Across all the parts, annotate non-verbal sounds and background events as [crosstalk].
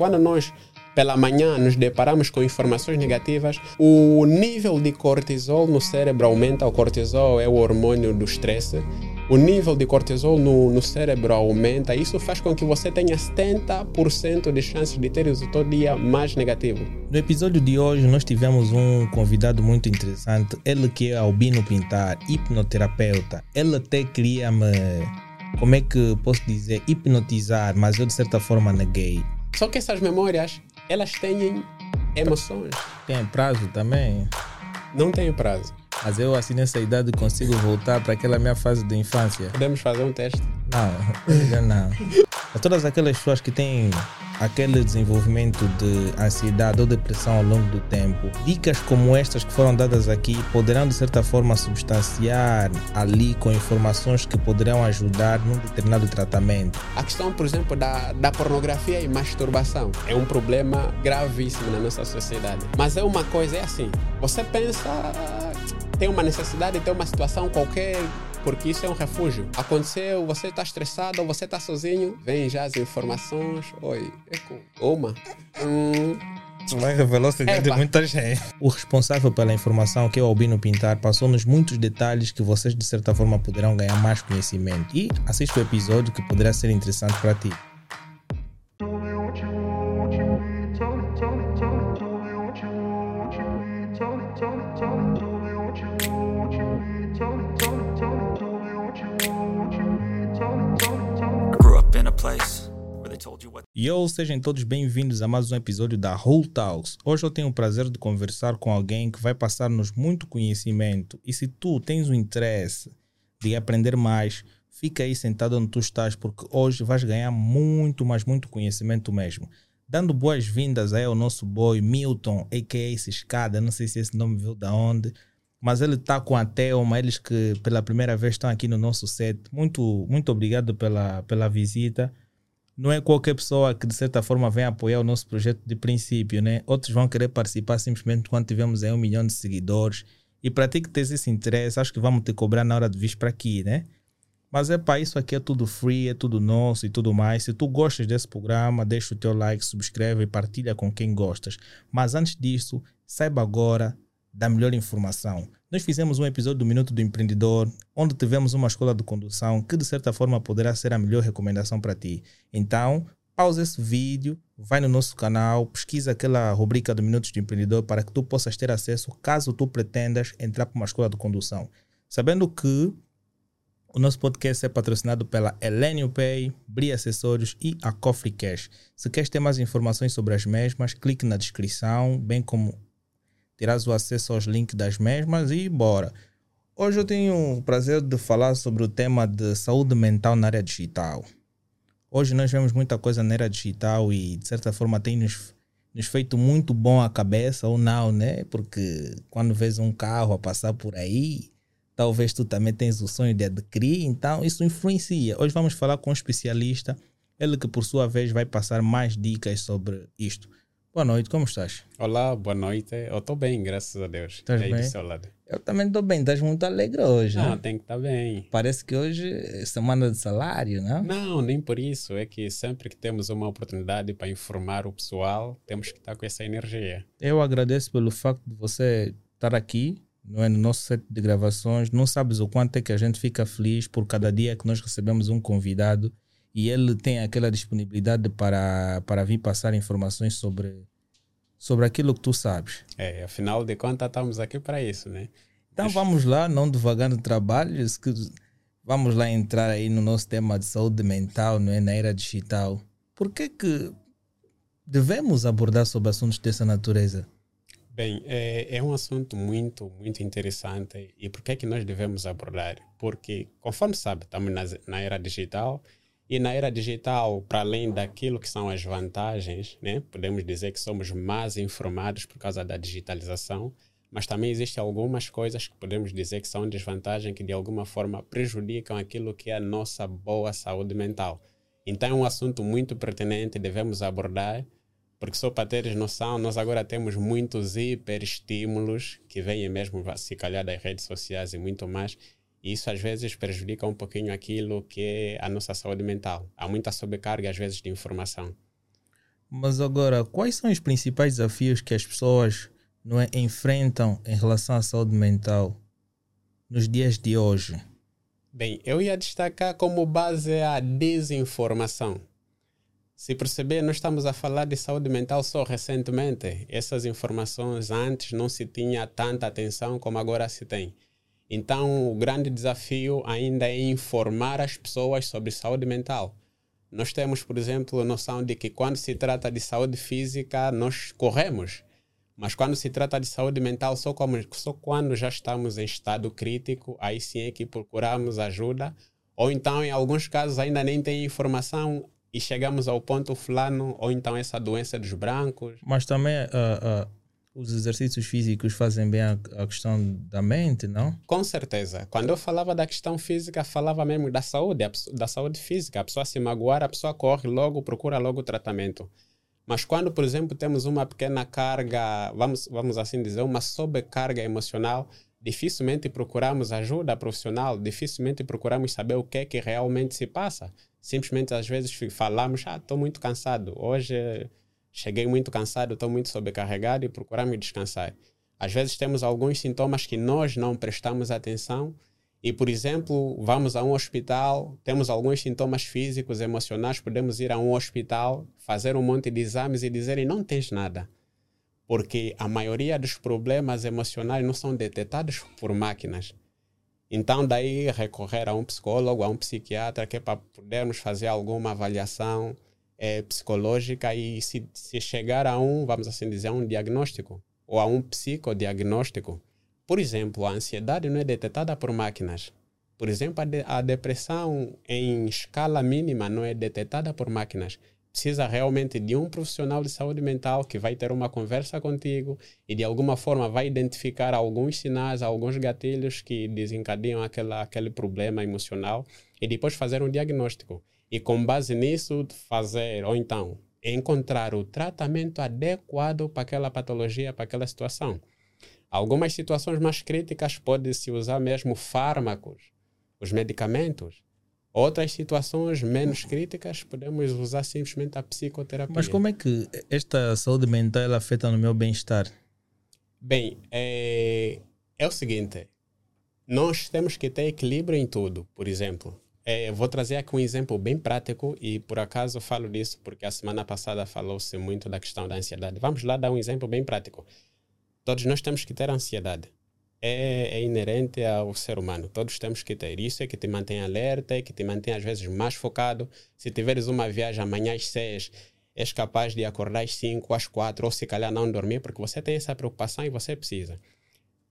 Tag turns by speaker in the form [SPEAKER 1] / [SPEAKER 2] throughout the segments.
[SPEAKER 1] quando nós pela manhã nos deparamos com informações negativas, o nível de cortisol no cérebro aumenta. O cortisol é o hormônio do estresse. O nível de cortisol no, no cérebro aumenta. Isso faz com que você tenha 70% de chances de ter o seu dia mais negativo.
[SPEAKER 2] No episódio de hoje, nós tivemos um convidado muito interessante. Ele que é Albino Pintar, hipnoterapeuta. Ele até queria me. Como é que posso dizer? Hipnotizar, mas eu de certa forma neguei.
[SPEAKER 1] Só que essas memórias elas têm emoções.
[SPEAKER 2] Tem prazo também?
[SPEAKER 1] Não tem prazo.
[SPEAKER 2] Mas eu assim nessa idade consigo voltar para aquela minha fase de infância.
[SPEAKER 1] Podemos fazer um teste?
[SPEAKER 2] Não, [laughs] não. [laughs] A todas aquelas pessoas que têm aquele desenvolvimento de ansiedade ou depressão ao longo do tempo, dicas como estas que foram dadas aqui poderão de certa forma substanciar ali com informações que poderão ajudar num determinado tratamento.
[SPEAKER 1] A questão, por exemplo, da, da pornografia e masturbação é um problema gravíssimo na nossa sociedade. Mas é uma coisa, é assim, você pensa, tem uma necessidade, tem uma situação qualquer porque isso é um refúgio. Aconteceu, você está estressado ou você está sozinho, vem já as informações. Oi, é com uma. Hum,
[SPEAKER 2] Vai revelar o segredo de muita gente. O responsável pela informação, que é o Albino Pintar, passou-nos muitos detalhes que vocês, de certa forma, poderão ganhar mais conhecimento. E assista o episódio que poderá ser interessante para ti. E eu sejam todos bem-vindos a mais um episódio da Whole Talks. Hoje eu tenho o prazer de conversar com alguém que vai passar-nos muito conhecimento. E se tu tens o interesse de aprender mais, fica aí sentado onde tu estás, porque hoje vais ganhar muito, mas muito conhecimento mesmo. Dando boas-vindas aí ao nosso boy Milton, a.k.a. Ciscada, não sei se esse nome veio da onde, mas ele está com a Thelma, eles que pela primeira vez estão aqui no nosso set. Muito, muito obrigado pela, pela visita não é qualquer pessoa que de certa forma vem apoiar o nosso projeto de princípio, né? Outros vão querer participar simplesmente quando tivermos aí um milhão de seguidores. E para ti que tens esse interesse, acho que vamos te cobrar na hora de vir para aqui, né? Mas é para isso aqui é tudo free, é tudo nosso e tudo mais. Se tu gostas desse programa, deixa o teu like, subscreve e partilha com quem gostas. Mas antes disso, saiba agora da melhor informação. Nós fizemos um episódio do Minuto do Empreendedor, onde tivemos uma escola de condução que de certa forma poderá ser a melhor recomendação para ti. Então, pausa esse vídeo, vai no nosso canal, pesquisa aquela rubrica do Minutos do Empreendedor para que tu possas ter acesso caso tu pretendas entrar para uma escola de condução. Sabendo que o nosso podcast é patrocinado pela Elenio Pay, Bri Acessórios e a Coffee Cash. Se queres ter mais informações sobre as mesmas, clique na descrição, bem como terás o acesso aos links das mesmas e bora. Hoje eu tenho o prazer de falar sobre o tema de saúde mental na área digital. Hoje nós vemos muita coisa na área digital e de certa forma tem nos, nos feito muito bom a cabeça ou não, né? Porque quando vês um carro a passar por aí, talvez tu também tens o sonho de adquirir, então isso influencia. Hoje vamos falar com um especialista, ele que por sua vez vai passar mais dicas sobre isto. Boa noite, como estás?
[SPEAKER 1] Olá, boa noite. Eu estou bem, graças a Deus.
[SPEAKER 2] Estás bem?
[SPEAKER 1] do seu lado.
[SPEAKER 2] Eu também estou bem, estás muito alegre hoje.
[SPEAKER 1] Não,
[SPEAKER 2] né?
[SPEAKER 1] tem que estar tá bem.
[SPEAKER 2] Parece que hoje é semana de salário, não?
[SPEAKER 1] Não, nem por isso. É que sempre que temos uma oportunidade para informar o pessoal, temos que estar com essa energia.
[SPEAKER 2] Eu agradeço pelo facto de você estar aqui, não é, no nosso set de gravações. Não sabes o quanto é que a gente fica feliz por cada dia que nós recebemos um convidado e ele tem aquela disponibilidade para, para vir passar informações sobre, sobre aquilo que tu sabes.
[SPEAKER 1] É, afinal de contas, estamos aqui para isso, né?
[SPEAKER 2] Então vamos lá, não devagar no trabalho, vamos lá entrar aí no nosso tema de saúde mental, não é? na era digital. Por que que devemos abordar sobre assuntos dessa natureza?
[SPEAKER 1] Bem, é, é, um assunto muito, muito interessante. E por que que nós devemos abordar? Porque, conforme sabe, estamos na, na era digital e na era digital, para além daquilo que são as vantagens, né, podemos dizer que somos mais informados por causa da digitalização, mas também existem algumas coisas que podemos dizer que são desvantagens que de alguma forma prejudicam aquilo que é a nossa boa saúde mental. Então é um assunto muito pertinente, devemos abordar, porque só para teres noção, nós agora temos muitos hiperestímulos que vêm mesmo, se calhar, das redes sociais e muito mais, isso às vezes prejudica um pouquinho aquilo que é a nossa saúde mental. Há muita sobrecarga às vezes de informação.
[SPEAKER 2] Mas agora, quais são os principais desafios que as pessoas não é, enfrentam em relação à saúde mental nos dias de hoje?
[SPEAKER 1] Bem, eu ia destacar como base a desinformação. Se perceber, nós estamos a falar de saúde mental só recentemente. Essas informações antes não se tinha tanta atenção como agora se tem. Então, o grande desafio ainda é informar as pessoas sobre saúde mental. Nós temos, por exemplo, a noção de que quando se trata de saúde física, nós corremos. Mas quando se trata de saúde mental, só, como, só quando já estamos em estado crítico, aí sim é que procuramos ajuda. Ou então, em alguns casos, ainda nem tem informação e chegamos ao ponto fulano, ou então essa doença dos brancos.
[SPEAKER 2] Mas também uh, uh, os exercícios físicos fazem bem a, questão da mente, não?
[SPEAKER 1] Com certeza. Quando eu falava da questão física, falava mesmo da saúde, da saúde física. A pessoa se magoar, a pessoa corre logo, procura logo o tratamento. Mas quando, por exemplo, temos uma pequena carga, vamos, vamos assim dizer, uma sobrecarga emocional, dificilmente procuramos ajuda profissional, dificilmente procuramos saber o que é que realmente se passa. Simplesmente, às vezes, falamos, ah, estou muito cansado, hoje cheguei muito cansado, estou muito sobrecarregado e procuramos descansar. Às vezes temos alguns sintomas que nós não prestamos atenção e, por exemplo, vamos a um hospital, temos alguns sintomas físicos, emocionais, podemos ir a um hospital, fazer um monte de exames e dizerem não tens nada. Porque a maioria dos problemas emocionais não são detectados por máquinas. Então, daí recorrer a um psicólogo, a um psiquiatra, que é para podermos fazer alguma avaliação é, psicológica e se, se chegar a um, vamos assim dizer, a um diagnóstico ou a um psicodiagnóstico por exemplo, a ansiedade não é detectada por máquinas. Por exemplo, a, de, a depressão em escala mínima não é detectada por máquinas. Precisa realmente de um profissional de saúde mental que vai ter uma conversa contigo e de alguma forma vai identificar alguns sinais, alguns gatilhos que desencadeiam aquela, aquele problema emocional e depois fazer um diagnóstico. E com base nisso, fazer, ou então, encontrar o tratamento adequado para aquela patologia, para aquela situação. Algumas situações mais críticas pode-se usar mesmo fármacos, os medicamentos. Outras situações menos críticas podemos usar simplesmente a psicoterapia.
[SPEAKER 2] Mas como é que esta saúde mental afeta no meu bem-estar?
[SPEAKER 1] Bem, é, é o seguinte: nós temos que ter equilíbrio em tudo. Por exemplo, é, vou trazer aqui um exemplo bem prático e por acaso falo disso porque a semana passada falou-se muito da questão da ansiedade. Vamos lá dar um exemplo bem prático. Todos nós temos que ter ansiedade. É, é, inerente ao ser humano. Todos temos que ter. Isso é que te mantém alerta, é que te mantém às vezes mais focado. Se tiveres uma viagem amanhã às seis, és capaz de acordar às cinco, às quatro, ou se calhar não dormir, porque você tem essa preocupação e você precisa.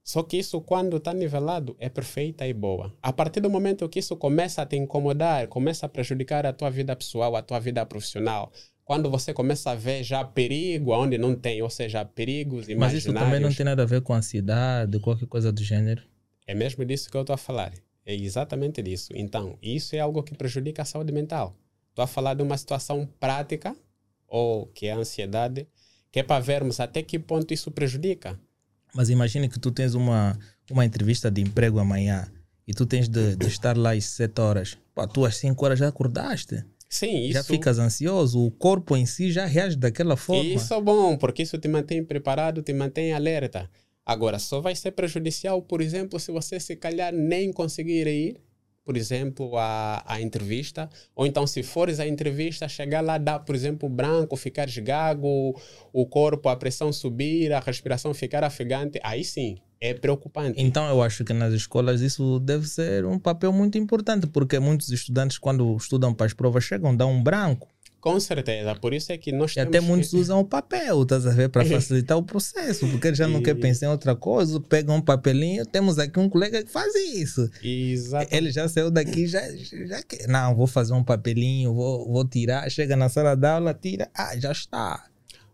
[SPEAKER 1] Só que isso, quando está nivelado, é perfeita e boa. A partir do momento que isso começa a te incomodar, começa a prejudicar a tua vida pessoal, a tua vida profissional, quando você começa a ver já perigo onde não tem, ou seja, perigos imaginários. Mas isso
[SPEAKER 2] também não tem nada a ver com ansiedade, qualquer coisa do gênero?
[SPEAKER 1] É mesmo disso que eu estou a falar. É exatamente disso. Então, isso é algo que prejudica a saúde mental. Estou a falar de uma situação prática, ou que é a ansiedade, que é para vermos até que ponto isso prejudica.
[SPEAKER 2] Mas imagine que tu tens uma, uma entrevista de emprego amanhã e tu tens de, de estar lá às 7 horas. Pá, tu às 5 horas já acordaste.
[SPEAKER 1] Sim, isso.
[SPEAKER 2] Já ficas ansioso, o corpo em si já reage daquela forma.
[SPEAKER 1] Isso é bom, porque isso te mantém preparado, te mantém alerta. Agora, só vai ser prejudicial, por exemplo, se você se calhar nem conseguir ir, por exemplo, à, à entrevista, ou então se fores à entrevista, chegar lá, dar, por exemplo, branco, ficar gago, o corpo, a pressão subir, a respiração ficar afegante, aí sim, é preocupante.
[SPEAKER 2] Então eu acho que nas escolas isso deve ser um papel muito importante, porque muitos estudantes quando estudam para as provas chegam, dão um branco.
[SPEAKER 1] Com certeza, por isso é que nós
[SPEAKER 2] e até muitos que... usam o papel, estás a ver, para [laughs] facilitar o processo, porque eles já não e... quer pensar em outra coisa, pegam um papelinho, temos aqui um colega que faz isso.
[SPEAKER 1] Exato.
[SPEAKER 2] Ele já saiu daqui, já, já quer, não, vou fazer um papelinho, vou, vou tirar, chega na sala de aula, tira, ah, já está.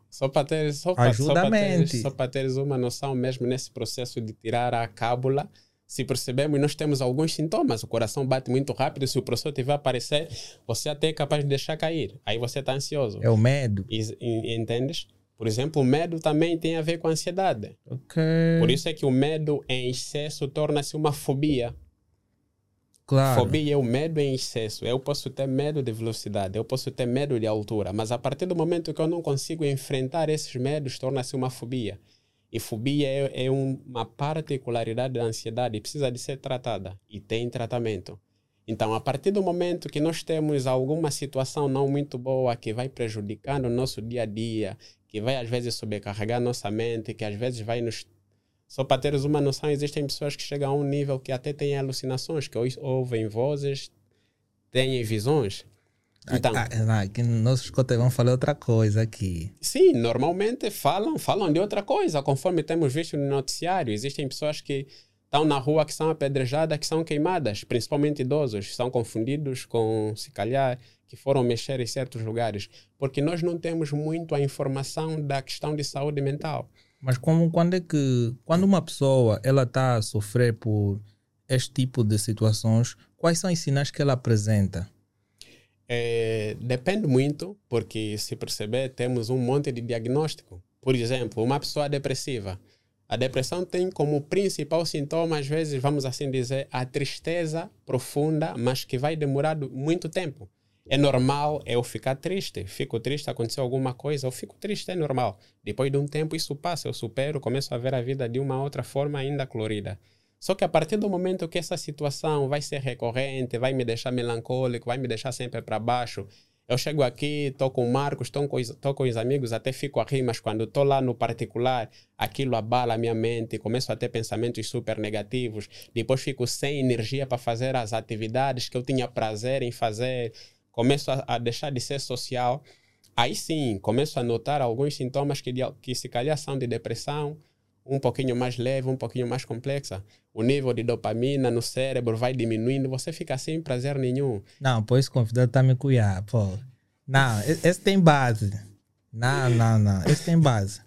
[SPEAKER 1] Só para ter, só para, só para teres, só para teres uma noção mesmo nesse processo de tirar a cábula, se percebemos, nós temos alguns sintomas. O coração bate muito rápido. Se o professor tiver aparecer, você até é capaz de deixar cair. Aí você está ansioso.
[SPEAKER 2] É o medo.
[SPEAKER 1] E, e, entendes? Por exemplo, o medo também tem a ver com a ansiedade.
[SPEAKER 2] Okay.
[SPEAKER 1] Por isso é que o medo em excesso torna-se uma fobia.
[SPEAKER 2] Claro.
[SPEAKER 1] Fobia é o medo em excesso. Eu posso ter medo de velocidade, eu posso ter medo de altura, mas a partir do momento que eu não consigo enfrentar esses medos, torna-se uma fobia. E fobia é, é uma particularidade da ansiedade precisa de ser tratada e tem tratamento. Então, a partir do momento que nós temos alguma situação não muito boa que vai prejudicando o nosso dia a dia, que vai às vezes sobrecarregar nossa mente, que às vezes vai nos só para teres uma noção, existem pessoas que chegam a um nível que até têm alucinações, que ouvem vozes, têm visões.
[SPEAKER 2] Então, ah, aqui no nosso escote vão falar outra coisa aqui.
[SPEAKER 1] Sim, normalmente falam, falam de outra coisa, conforme temos visto no noticiário. Existem pessoas que estão na rua que são apedrejadas, que são queimadas, principalmente idosos, são confundidos com, se calhar, que foram mexer em certos lugares, porque nós não temos muito a informação da questão de saúde mental.
[SPEAKER 2] Mas como, quando é que, quando uma pessoa ela está a sofrer por este tipo de situações, quais são os sinais que ela apresenta?
[SPEAKER 1] É, depende muito, porque se perceber, temos um monte de diagnóstico. Por exemplo, uma pessoa depressiva. A depressão tem como principal sintoma, às vezes, vamos assim dizer, a tristeza profunda, mas que vai demorar muito tempo. É normal eu ficar triste. Fico triste, aconteceu alguma coisa, eu fico triste, é normal. Depois de um tempo isso passa, eu supero, começo a ver a vida de uma outra forma ainda colorida. Só que a partir do momento que essa situação vai ser recorrente, vai me deixar melancólico, vai me deixar sempre para baixo, eu chego aqui, estou com o Marcos, estou com, tô com os amigos, até fico a rir, mas quando estou lá no particular, aquilo abala a minha mente, começo a ter pensamentos super negativos, depois fico sem energia para fazer as atividades que eu tinha prazer em fazer, começo a, a, deixar de ser social, aí sim começo a notar alguns sintomas que, que se calhar são de depressão, um pouquinho mais leve, um pouquinho mais complexa. O nível de dopamina no cérebro vai diminuindo, você fica sem prazer nenhum.
[SPEAKER 2] Não, pois convidado está me cuidar, pô. Não, esse tem base. Não, não, não, esse tem base.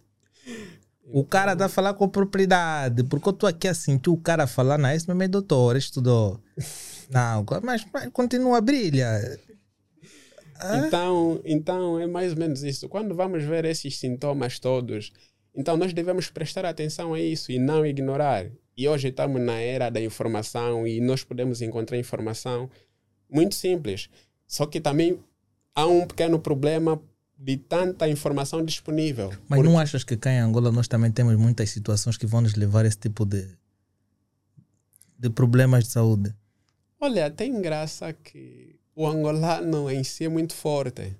[SPEAKER 2] O cara tá falando com propriedade, porque eu tô aqui assim, tu o cara falar, não, esse mesmo é doutor, estudou. Não, mas, mas continua a brilhar.
[SPEAKER 1] Então, então é mais ou menos isso. Quando vamos ver esses sintomas todos, então nós devemos prestar atenção a isso e não ignorar. E hoje estamos na era da informação e nós podemos encontrar informação muito simples. Só que também há um pequeno problema de tanta informação disponível.
[SPEAKER 2] Mas porque... não achas que cá em Angola nós também temos muitas situações que vão nos levar a esse tipo de, de problemas de saúde?
[SPEAKER 1] Olha, tem graça que o angolano em si é muito forte.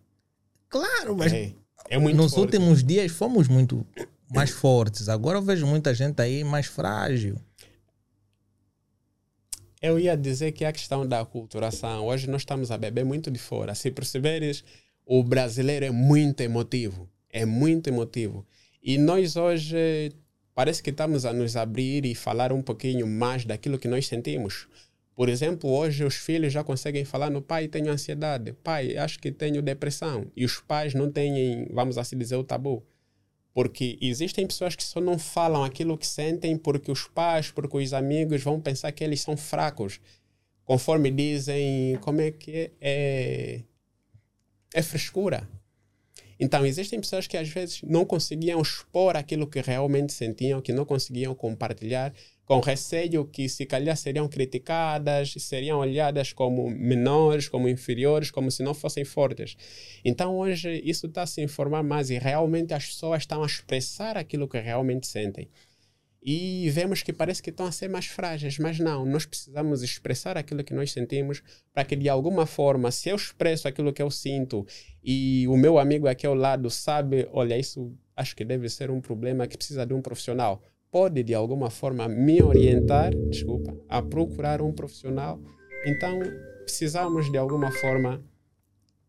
[SPEAKER 2] Claro, mas é, é muito nos forte. últimos dias fomos muito mais fortes. Agora eu vejo muita gente aí mais frágil.
[SPEAKER 1] Eu ia dizer que a questão da culturação. Hoje nós estamos a beber muito de fora. Se perceberes, o brasileiro é muito emotivo. É muito emotivo. E nós hoje parece que estamos a nos abrir e falar um pouquinho mais daquilo que nós sentimos. Por exemplo, hoje os filhos já conseguem falar no pai, tenho ansiedade, pai, acho que tenho depressão. E os pais não têm, vamos assim dizer, o tabu. Porque existem pessoas que só não falam aquilo que sentem porque os pais, porque os amigos vão pensar que eles são fracos. Conforme dizem, como é que é? É, frescura. Então, existem pessoas que às vezes não conseguiam expor aquilo que realmente sentiam, que não conseguiam compartilhar, com receio que se calhar seriam criticadas, seriam olhadas como menores, como inferiores, como se não fossem fortes. Então hoje isso está a se informar mais e realmente as pessoas estão a expressar aquilo que realmente sentem. E vemos que parece que estão a ser mais frágeis, mas não, nós precisamos expressar aquilo que nós sentimos para que de alguma forma, se eu expresso aquilo que eu sinto e o meu amigo aqui ao lado sabe, olha, isso acho que deve ser um problema que precisa de um profissional pode de alguma forma me orientar, desculpa, a procurar um profissional. Então, precisamos de alguma forma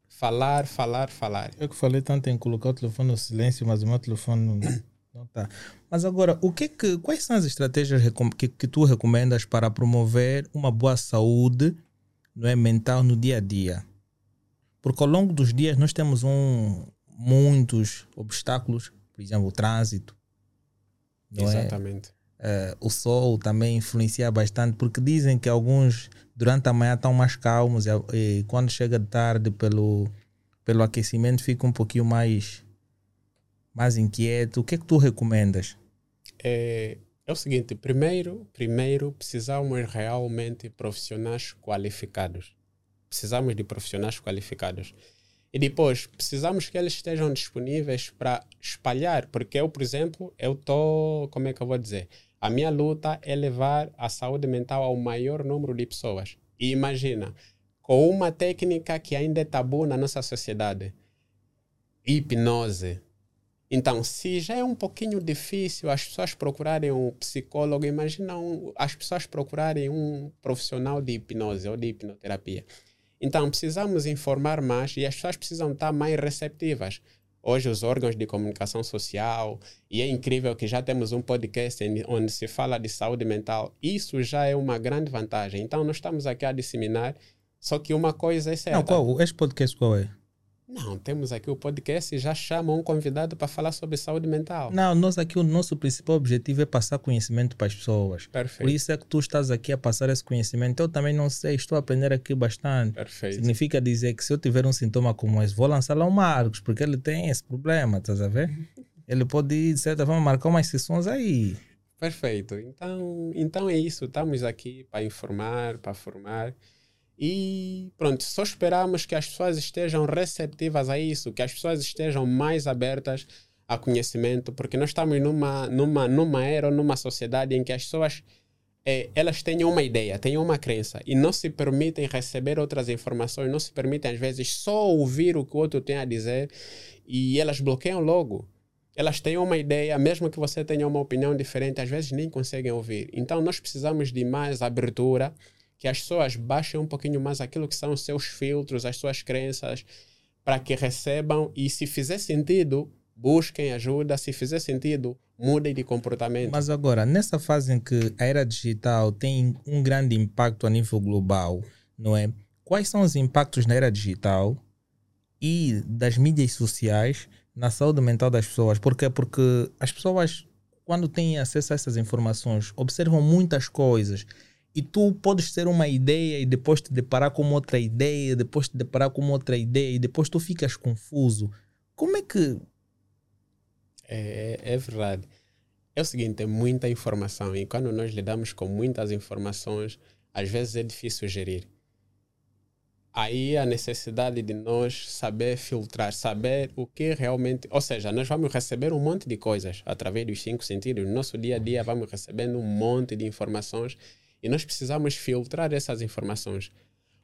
[SPEAKER 1] falar, falar, falar.
[SPEAKER 2] Eu que falei tanto em colocar o telefone no silêncio, mas o meu telefone não, [coughs] não tá. Mas agora, o que que, quais são as estratégias que, que tu recomendas para promover uma boa saúde não é, mental no dia a dia? Porque ao longo dos dias nós temos um, muitos obstáculos, por exemplo, o trânsito,
[SPEAKER 1] não é? Exatamente.
[SPEAKER 2] É? Uh, o sol também influencia bastante, porque dizem que alguns durante a manhã estão mais calmos e, e quando chega de tarde pelo, pelo aquecimento fica um pouquinho mais, mais inquieto. O que é que tu recomendas?
[SPEAKER 1] É, É o seguinte, primeiro, primeiro precisamos realmente de profissionais qualificados. Precisamos de profissionais qualificados. E depois, precisamos que eles estejam disponíveis para espalhar, porque eu, por exemplo, eu estou, como é que eu vou dizer? A minha luta é levar a saúde mental ao maior número de pessoas. E imagina, com uma técnica que ainda é tabu na nossa sociedade, hipnose. Então, se já é um pouquinho difícil as pessoas procurarem um psicólogo, imagina um, as pessoas procurarem um profissional de hipnose ou de hipnoterapia. Então, precisamos informar mais e as pessoas precisam estar mais receptivas. Hoje, os órgãos de comunicação social, e é incrível que já temos um podcast onde se fala de saúde mental. Isso já é uma grande vantagem. Então, nós estamos aqui a disseminar, só que uma coisa é certa.
[SPEAKER 2] Não, qual, este podcast qual é?
[SPEAKER 1] Não, temos aqui o podcast e já chamam um convidado para falar sobre saúde mental.
[SPEAKER 2] Não, nós aqui o nosso principal objetivo é passar conhecimento para as pessoas.
[SPEAKER 1] Perfeito.
[SPEAKER 2] Por isso é que tu estás aqui a passar esse conhecimento. Eu também não sei, estou a aprender aqui bastante.
[SPEAKER 1] Perfeito.
[SPEAKER 2] Significa dizer que se eu tiver um sintoma como esse, vou lançar lá o Marcos, porque ele tem esse problema, estás a ver? [laughs] ele pode, de certa forma, marcar umas sessões aí.
[SPEAKER 1] Perfeito. Então, então é isso. Estamos aqui para informar, para formar. E pronto, só esperamos que as pessoas estejam receptivas a isso, que as pessoas estejam mais abertas a conhecimento, porque nós estamos numa, numa, numa era numa sociedade em que as pessoas é, elas têm uma ideia, têm uma crença e não se permitem receber outras informações, não se permitem às vezes só ouvir o que o outro tem a dizer e elas bloqueiam logo. Elas têm uma ideia, mesmo que você tenha uma opinião diferente, às vezes nem conseguem ouvir. Então nós precisamos de mais abertura que as pessoas baixem um pouquinho mais aquilo que são os seus filtros, as suas crenças, para que recebam e, se fizer sentido, busquem ajuda, se fizer sentido, mudem de comportamento.
[SPEAKER 2] Mas agora, nessa fase em que a era digital tem um grande impacto a nível global, não é? Quais são os impactos na era digital e das mídias sociais na saúde mental das pessoas? Porque porque as pessoas quando têm acesso a essas informações observam muitas coisas e tu podes ter uma ideia e depois te deparar com outra ideia, depois te deparar com outra ideia e depois tu ficas confuso. Como é que.
[SPEAKER 1] É, é verdade. É o seguinte, é muita informação e quando nós lidamos com muitas informações, às vezes é difícil gerir. Aí a necessidade de nós saber filtrar, saber o que realmente. Ou seja, nós vamos receber um monte de coisas através dos cinco sentidos. No nosso dia a dia, vamos recebendo um monte de informações e nós precisamos filtrar essas informações.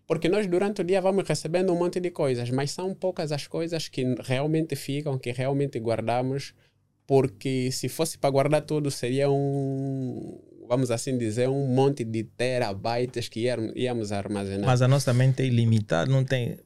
[SPEAKER 1] Porque nós, durante o dia, vamos recebendo um monte de coisas, mas são poucas as coisas que realmente ficam, que realmente guardamos, porque se fosse para guardar tudo, seria um, vamos assim dizer, um monte de terabytes que íamos armazenar.
[SPEAKER 2] Mas a nossa mente é ilimitada, não tem.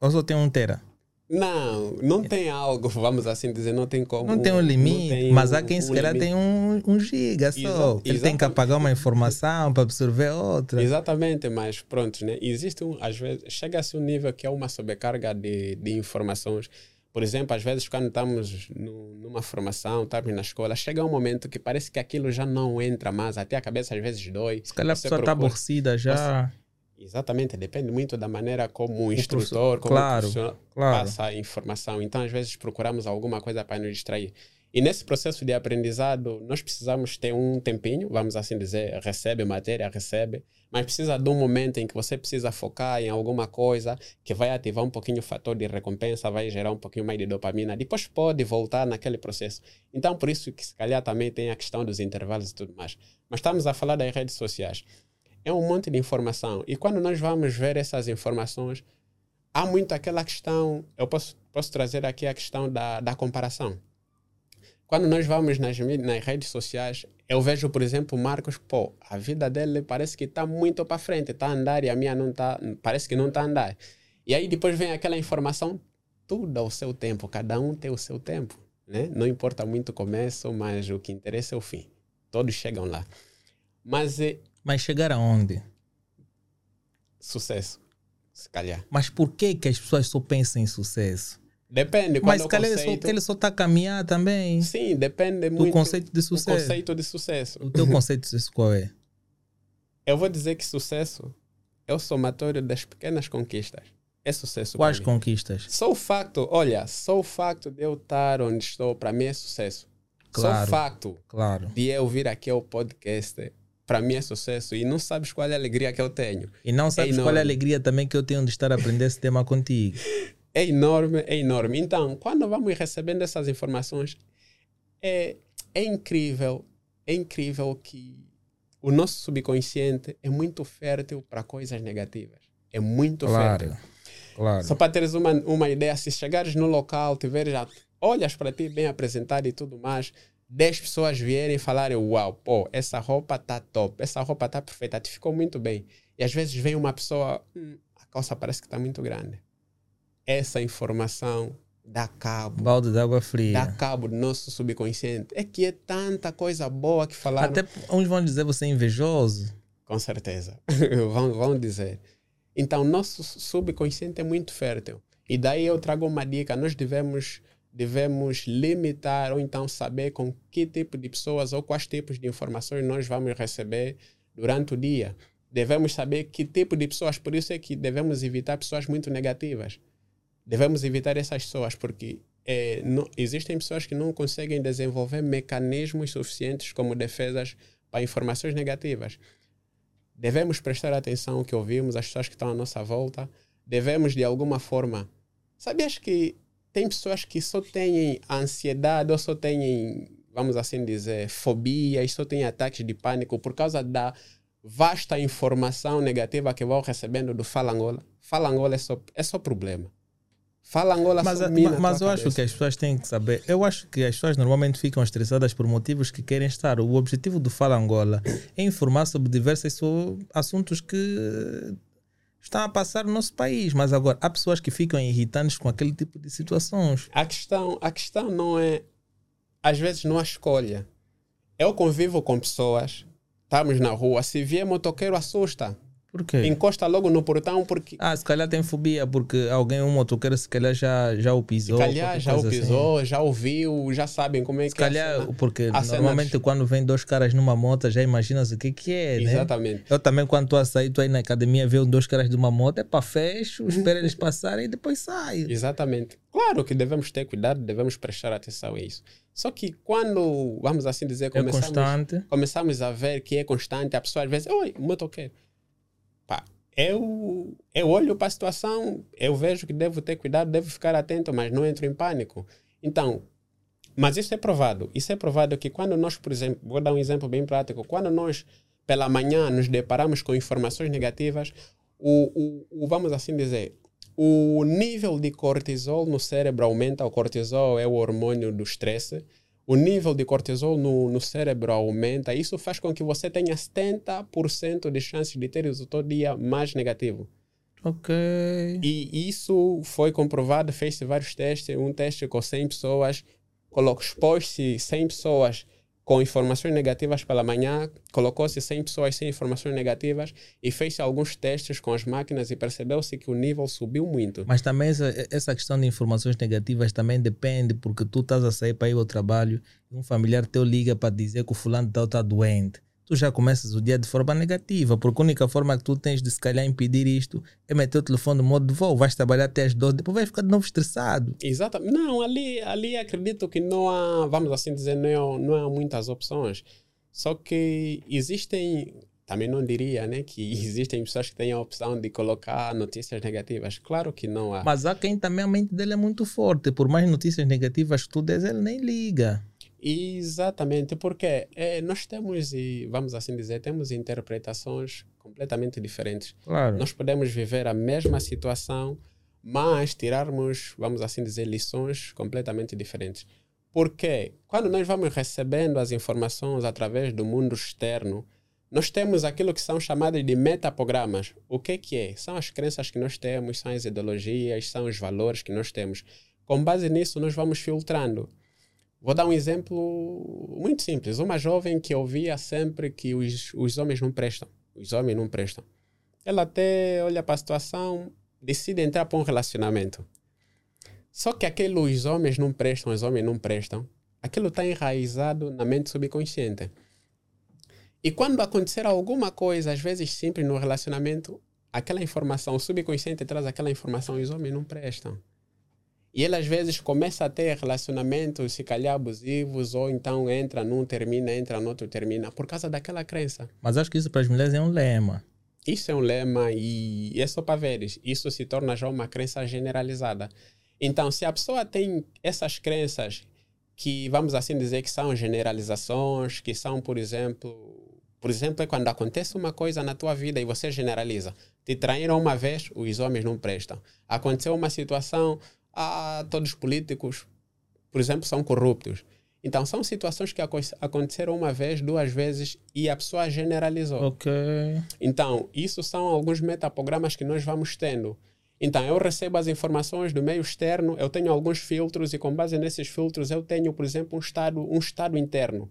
[SPEAKER 2] Ou só tem um tera?
[SPEAKER 1] Não, não tem algo, vamos assim dizer, não tem como.
[SPEAKER 2] Não tem um limite, tem mas há quem um, se calhar tem um, um giga só. Exa ele tem que apagar uma informação para absorver outra.
[SPEAKER 1] Exatamente, mas pronto, né? Existe um, às vezes, chega-se um nível que é uma sobrecarga de, de informações. Por exemplo, às vezes, quando estamos no, numa formação, estamos na escola, chega um momento que parece que aquilo já não entra mais, até a cabeça às vezes dói.
[SPEAKER 2] Se calhar a pessoa está aborrecida já.
[SPEAKER 1] Você, Exatamente, depende muito da maneira como o instrutor, como
[SPEAKER 2] claro,
[SPEAKER 1] o
[SPEAKER 2] claro.
[SPEAKER 1] passa a informação. Então, às vezes, procuramos alguma coisa para nos distrair. E nesse processo de aprendizado, nós precisamos ter um tempinho, vamos assim dizer, recebe matéria, recebe, mas precisa de um momento em que você precisa focar em alguma coisa que vai ativar um pouquinho o fator de recompensa, vai gerar um pouquinho mais de dopamina, depois pode voltar naquele processo. Então, por isso que se calhar também tem a questão dos intervalos e tudo mais. Mas estamos a falar das redes sociais é um monte de informação. E quando nós vamos ver essas informações, há muito aquela questão, eu posso, posso trazer aqui a questão da, da comparação. Quando nós vamos nas, nas redes sociais, eu vejo, por exemplo, Marcos, pô, a vida dele parece que está muito para frente, está a andar e a minha não está, parece que não está a andar. E aí depois vem aquela informação, tudo ao seu tempo, cada um tem o seu tempo. Né? Não importa muito o começo, mas o que interessa é o fim. Todos chegam lá. Mas eh,
[SPEAKER 2] mas chegar aonde?
[SPEAKER 1] Sucesso, se calhar.
[SPEAKER 2] Mas por que, que as pessoas só pensam em sucesso?
[SPEAKER 1] Depende.
[SPEAKER 2] Mas se calhar conceito... ele só está a caminhar também.
[SPEAKER 1] Sim, depende muito.
[SPEAKER 2] Do conceito de sucesso.
[SPEAKER 1] O conceito de sucesso.
[SPEAKER 2] O teu conceito de sucesso qual é? [laughs]
[SPEAKER 1] Eu vou dizer que sucesso é o somatório das pequenas conquistas. É sucesso.
[SPEAKER 2] Quais conquistas?
[SPEAKER 1] Só o facto, olha, só o facto de eu estar onde estou, para mim é sucesso.
[SPEAKER 2] Claro.
[SPEAKER 1] Só o facto
[SPEAKER 2] Claro.
[SPEAKER 1] de eu vir aqui ao podcast, para mim é sucesso. E não sabes qual é a alegria que eu tenho.
[SPEAKER 2] E não sabes qual é a alegria também que eu tenho de estar a aprender esse tema contigo. [laughs]
[SPEAKER 1] É enorme, é enorme. Então, quando vamos recebendo essas informações, é, é incrível, é incrível que o nosso subconsciente é muito fértil para coisas negativas. É muito
[SPEAKER 2] Claro.
[SPEAKER 1] fértil.
[SPEAKER 2] Claro.
[SPEAKER 1] Só para teres uma, uma ideia, se chegares no local, tiveres já, olhas para ti bem apresentado e tudo mais, 10 pessoas vierem e falarem, uau, pô, essa roupa tá top, essa roupa tá perfeita, te ficou muito bem. E às vezes vem uma pessoa, "Hum, a calça parece que está muito grande. Essa informação dá cabo,
[SPEAKER 2] Balde de água
[SPEAKER 1] dá
[SPEAKER 2] fria.
[SPEAKER 1] cabo do nosso subconsciente. É que é tanta coisa boa que falaram.
[SPEAKER 2] Até uns vão dizer você é invejoso.
[SPEAKER 1] Com certeza. [laughs] vão, vão dizer. Então, nosso subconsciente é muito fértil. E daí eu trago uma dica. Nós devemos, devemos limitar ou então saber com que tipo de pessoas ou quais tipos de informações nós vamos receber durante o dia. Devemos saber que tipo de pessoas. Por isso é que devemos evitar pessoas muito negativas. Devemos evitar essas pessoas porque eh, não- existem pessoas que não conseguem desenvolver mecanismos suficientes como defesas para informações negativas devemos prestar atenção ao que ouvimos, às pessoas que estão à nossa volta. Devemos, de alguma forma. Sabias que tem pessoas que só têm ansiedade ou só têm, vamos assim dizer, fobias, só têm ataques de pânico por causa da vasta informação negativa que vão recebendo do Fala Angola? Fala Angola é só, é só problema. Fala Angola
[SPEAKER 2] Mas, a-
[SPEAKER 1] a
[SPEAKER 2] mas
[SPEAKER 1] tua
[SPEAKER 2] eu acho que as pessoas têm que saber. Eu acho que as pessoas normalmente ficam estressadas por motivos que querem estar. O objetivo do Fala Angola é informar sobre diversos so- assuntos que estão a passar no nosso país. Mas agora, há pessoas que ficam irritantes com aquele tipo de situações.
[SPEAKER 1] A questão, a questão não é. Às vezes não há escolha. Eu convivo com pessoas, estamos na rua, se vier motoqueiro, assusta.
[SPEAKER 2] Por quê?
[SPEAKER 1] Encosta logo no portão, porque
[SPEAKER 2] Ah, se calhar tem fobia porque alguém, um motoqueiro, se calhar já, já o
[SPEAKER 1] se
[SPEAKER 2] pisou.
[SPEAKER 1] calhar
[SPEAKER 2] qualquer
[SPEAKER 1] já o
[SPEAKER 2] assim.
[SPEAKER 1] pisou, já ouviu, já sabem como é
[SPEAKER 2] Se
[SPEAKER 1] que é.
[SPEAKER 2] calhar,
[SPEAKER 1] cena.
[SPEAKER 2] porque
[SPEAKER 1] a cena
[SPEAKER 2] normalmente quando vem dois caras numa moto, já imaginas o que que é, né?
[SPEAKER 1] Exatamente.
[SPEAKER 2] Eu também, quando estou a sair, estou aí na academia, vejo dois caras de uma moto, é para fecho, espera eles passarem e depois saio.
[SPEAKER 1] Exatamente. Claro que devemos ter cuidado, devemos prestar atenção a isso. Só que quando, vamos assim dizer,
[SPEAKER 2] É
[SPEAKER 1] começamos,
[SPEAKER 2] constante.
[SPEAKER 1] começamos a ver que é constante, a pessoa às vezes, oi, motoqueiro. Pá, eu, eu olho para a situação, eu vejo que devo ter cuidado, devo ficar atento, mas não entro em pânico. Então, mas isso é provado. Isso é provado que quando nós, por exemplo, vou dar um exemplo bem prático, quando nós, pela manhã, nos deparamos com informações negativas, o, o, o vamos assim dizer, o nível de cortisol no cérebro aumenta. O cortisol é o hormônio do estresse. O nível de cortisol no, no cérebro aumenta. Isso faz com que você tenha 70% de chances de ter o teu dia mais negativo.
[SPEAKER 2] Ok.
[SPEAKER 1] E isso foi comprovado, fez-se vários testes. Um teste com 100 pessoas, expôs-se 100 pessoas com informações negativas pela manhã, colocou-se 100 pessoas sem informações negativas e fez-se alguns testes com as máquinas e percebeu-se que o nível subiu muito.
[SPEAKER 2] Mas também essa, essa questão de informações negativas também depende, porque tu estás a sair para ir ao trabalho um familiar teu liga para dizer que o fulano tal está doente. Tu já começas o dia de forma negativa, porque a única forma que tu tens de se calhar impedir isto é meter o telefone no modo de voo. Vais trabalhar até às 12, depois vais ficar de novo estressado.
[SPEAKER 1] Exatamente. Não, ali, ali acredito que não há, vamos assim dizer, não, há- não há muitas opções. Só que existem, também não diria, né, que [laughs] existem pessoas que têm a opção de colocar notícias negativas. Claro que não há.
[SPEAKER 2] Mas há quem também a mente dele é muito forte. Por mais notícias negativas que tu des, ele nem liga.
[SPEAKER 1] Exatamente, porque eh, nós temos, e vamos assim dizer, temos interpretações completamente diferentes.
[SPEAKER 2] Claro.
[SPEAKER 1] Nós podemos viver a mesma situação, mas tirarmos, vamos assim dizer, lições completamente diferentes. Porque quando nós vamos recebendo as informações através do mundo externo, nós temos aquilo que são chamados de metaprogramas. O que, que é? São as crenças que nós temos, são as ideologias, são os valores que nós temos. Com base nisso, nós vamos filtrando. Vou dar um exemplo muito simples. Uma jovem que ouvia sempre que os, os homens não prestam. Os homens não prestam. Ela até olha para a situação, decide entrar para um relacionamento. Só que aqueles homens não prestam, os homens não prestam. Aquilo está enraizado na mente subconsciente. E quando acontecer alguma coisa, às vezes simples no relacionamento, aquela informação, subconsciente traz aquela informação os homens não prestam. E ele às vezes começa a ter relacionamentos, se calhar abusivos, ou então entra num, termina, entra no outro, termina, por causa daquela crença.
[SPEAKER 2] Mas acho que isso para as mulheres é um lema.
[SPEAKER 1] Isso é um lema e é só para veres. Isso se torna já uma crença generalizada. Então, se a pessoa tem essas crenças que, vamos assim dizer, que são generalizações, que são, por exemplo, por exemplo, é quando acontece uma coisa na tua vida e você generaliza. Te traíram uma vez, os homens não prestam. Aconteceu uma situação, ah, todos os políticos, por exemplo, são corruptos. Então, são situações que aconteceram uma vez, duas vezes e a pessoa generalizou.
[SPEAKER 2] Ok.
[SPEAKER 1] Então, isso são alguns metaprogramas que nós vamos tendo. Então, eu recebo as informações do meio externo, eu tenho alguns filtros e com base nesses filtros eu tenho, por exemplo, um estado, um estado interno.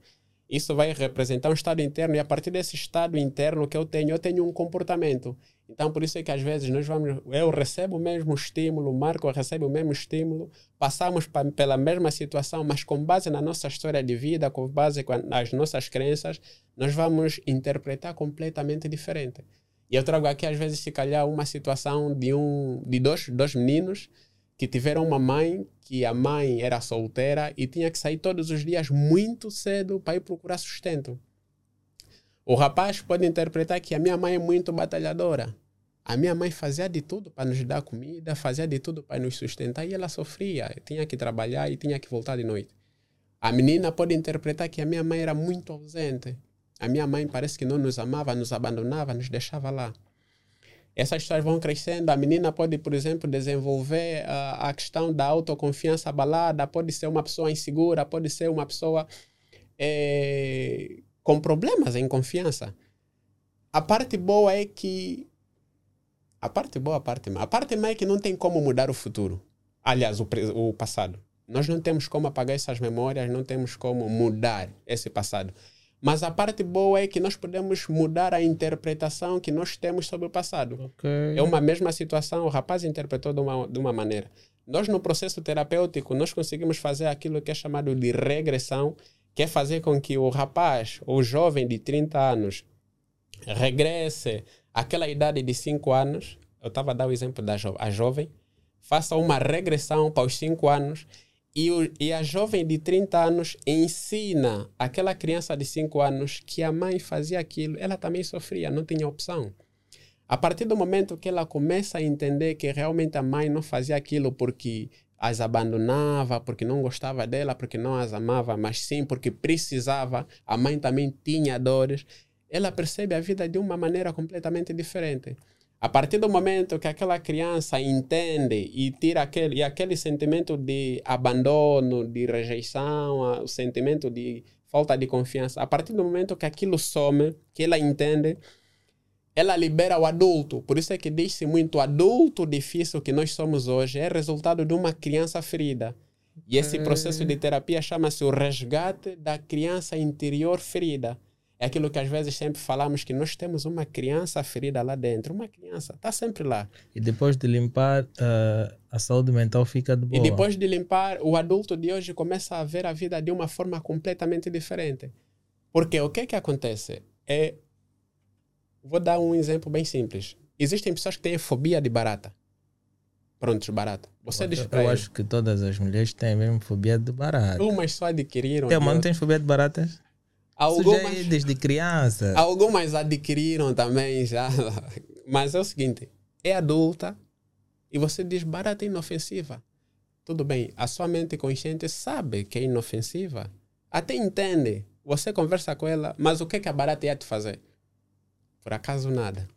[SPEAKER 1] Isso vai representar um estado interno e a partir desse estado interno que eu tenho, eu tenho um comportamento. Então, por isso é que às vezes nós vamos, eu recebo o mesmo estímulo, o Marco recebe o mesmo estímulo, passamos pa, pela mesma situação, mas com base na nossa história de vida, com base nas nossas crenças, nós vamos interpretar completamente diferente. E eu trago aqui, às vezes, se calhar, uma situação de, um, de dois, dois meninos que tiveram uma mãe que a mãe era solteira e tinha que sair todos os dias muito cedo para ir procurar sustento. O rapaz pode interpretar que a minha mãe é muito batalhadora. A minha mãe fazia de tudo para nos dar comida, fazia de tudo para nos sustentar e ela sofria. Tinha que trabalhar e tinha que voltar de noite. A menina pode interpretar que a minha mãe era muito ausente. A minha mãe parece que não nos amava, nos abandonava, nos deixava lá essas histórias vão crescendo. A menina pode, por exemplo, desenvolver uh, a questão da autoconfiança abalada, pode ser uma pessoa insegura, pode ser uma pessoa é, com problemas em confiança. A parte boa é que. A parte boa, a parte má. A parte má é que não tem como mudar o futuro. Aliás, o, o passado. Nós não temos como apagar essas memórias, não temos como mudar esse passado. Mas a parte boa é que nós podemos mudar a interpretação que nós temos sobre o passado.
[SPEAKER 2] Okay.
[SPEAKER 1] É uma mesma situação, o rapaz interpretou de uma, de uma maneira. Nós, no processo terapêutico, nós conseguimos fazer aquilo que é chamado de regressão, que é fazer com que o rapaz, ou jovem de 30 anos, regresse àquela idade de 5 anos. Eu estava a dar o exemplo da jo a jovem. Faça uma regressão para os 5 anos e, o, e a jovem de 30 anos ensina aquela criança de 5 anos que a mãe fazia aquilo, ela também sofria, não tinha opção. A partir do momento que ela começa a entender que realmente a mãe não fazia aquilo porque as abandonava, porque não gostava dela, porque não as amava, mas sim porque precisava, a mãe também tinha dores, ela percebe a vida de uma maneira completamente diferente. A partir do momento que aquela criança entende e tira aquele, e aquele sentimento de abandono, de rejeição, o sentimento de falta de confiança, a partir do momento que aquilo some, que ela entende, ela libera o adulto. Por isso é que diz-se muito: adulto difícil que nós somos hoje é resultado de uma criança ferida. E esse processo de terapia chama-se o resgate da criança interior ferida. É aquilo que às vezes sempre falamos que nós temos uma criança ferida lá dentro. Uma criança está sempre lá.
[SPEAKER 2] E depois de limpar, uh, a saúde mental fica de boa.
[SPEAKER 1] E depois de limpar, o adulto de hoje começa a ver a vida de uma forma completamente diferente. Porque o que é que acontece? É, vou dar um exemplo bem simples. Existem pessoas que têm fobia de barata. Prontos, barata. Você diz
[SPEAKER 2] Eu acho que todas as mulheres têm mesmo fobia de barata.
[SPEAKER 1] Umas só adquiriram.
[SPEAKER 2] Teu mano tem fobia de baratas? Algumas, é desde criança.
[SPEAKER 1] Algumas adquiriram também já. [laughs] Mas é o seguinte: é adulta e você diz barata é inofensiva. Tudo bem, a sua mente consciente sabe que é inofensiva. Até entende. Você conversa com ela, mas o que, que a barata ia te fazer? Por acaso nada.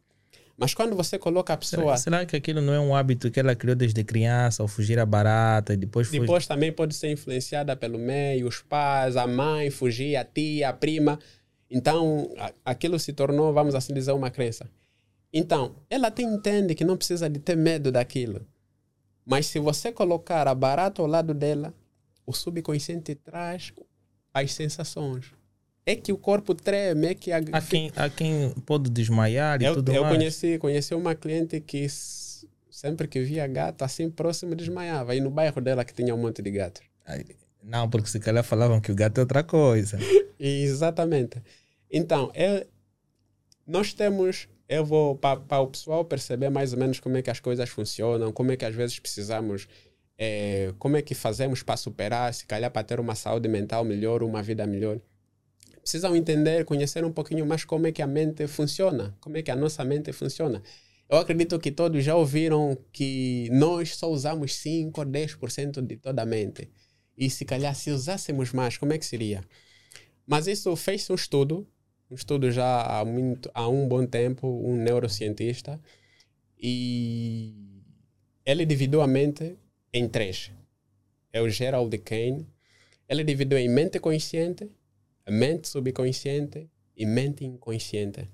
[SPEAKER 1] Mas quando você coloca a pessoa.
[SPEAKER 2] Será, será, que aquilo não é um hábito que ela criou desde criança, ao fugir a barata e depois
[SPEAKER 1] fugir? Depois também pode ser influenciada pelo meio, os pais, a mãe, fugir, a tia, a prima. Então, aquilo se tornou, vamos assim dizer, uma crença. Então, ela até entende que não precisa de ter medo daquilo. Mas se você colocar a barata ao lado dela, o subconsciente traz as sensações é que o corpo treme, é que
[SPEAKER 2] a... há quem há quem pode desmaiar e
[SPEAKER 1] eu,
[SPEAKER 2] tudo
[SPEAKER 1] eu
[SPEAKER 2] mais.
[SPEAKER 1] Eu conheci conheci uma cliente que sempre que via gato assim próximo desmaiava e no bairro dela que tinha um monte de gatos.
[SPEAKER 2] Não, porque se calhar falavam que o gato é outra coisa. [laughs]
[SPEAKER 1] Exatamente. Então, é, nós temos eu vou para o pessoal perceber mais ou menos como é que as coisas funcionam, como é que às vezes precisamos é, como é que fazemos para superar, se calhar para ter uma saúde mental melhor, uma vida melhor. Precisam entender, conhecer um pouquinho mais como é que a mente funciona, como é que a nossa mente funciona. Eu acredito que todos já ouviram que nós só usamos 5 ou 10% de toda a mente. E se calhar se usássemos mais, como é que seria? Mas isso fez um estudo, um estudo já há, muito, há um bom tempo, um neurocientista, e ele dividiu a mente em três. É o Gerald Kane. Ele dividiu em mente consciente, mente subconsciente e mente inconsciente.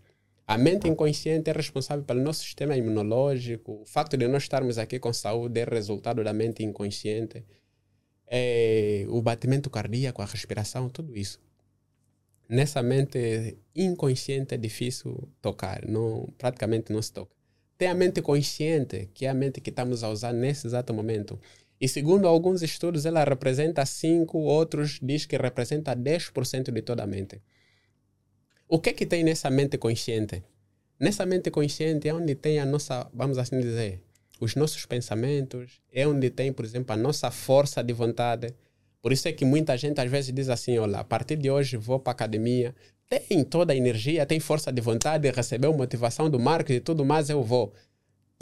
[SPEAKER 1] A mente inconsciente é responsável pelo nosso sistema imunológico. O facto de nós estarmos aqui com saúde é resultado da mente inconsciente. É, o batimento cardíaco, a respiração, tudo isso. Nessa mente inconsciente é difícil tocar, não, praticamente não se toca. Tem a mente consciente, que é a mente que estamos a usar nesse exato momento. E segundo alguns estudos, ela representa 5, outros diz que representa 10% de toda a mente. O que é que tem nessa mente consciente? Nessa mente consciente é onde tem a nossa, vamos assim dizer, os nossos pensamentos, é onde tem, por exemplo, a nossa força de vontade. Por isso é que muita gente às vezes diz assim, olha, a partir de hoje vou para a academia, tem toda a energia, tem força de vontade, recebeu motivação do marketing e tudo mais, eu vou.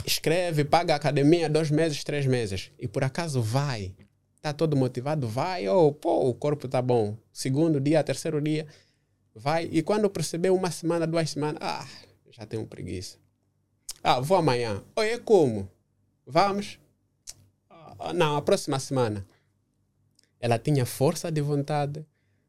[SPEAKER 1] Escreve, paga a academia dois meses, três meses. E por acaso vai. Está todo motivado, vai, oh, pô, o corpo está bom. Segundo dia, terceiro dia, vai. E quando perceber uma semana, duas semanas, ah, já tenho preguiça. Ah, vou amanhã. Oi, é como? Vamos? Ah, não, a próxima semana. Ela tinha força de vontade.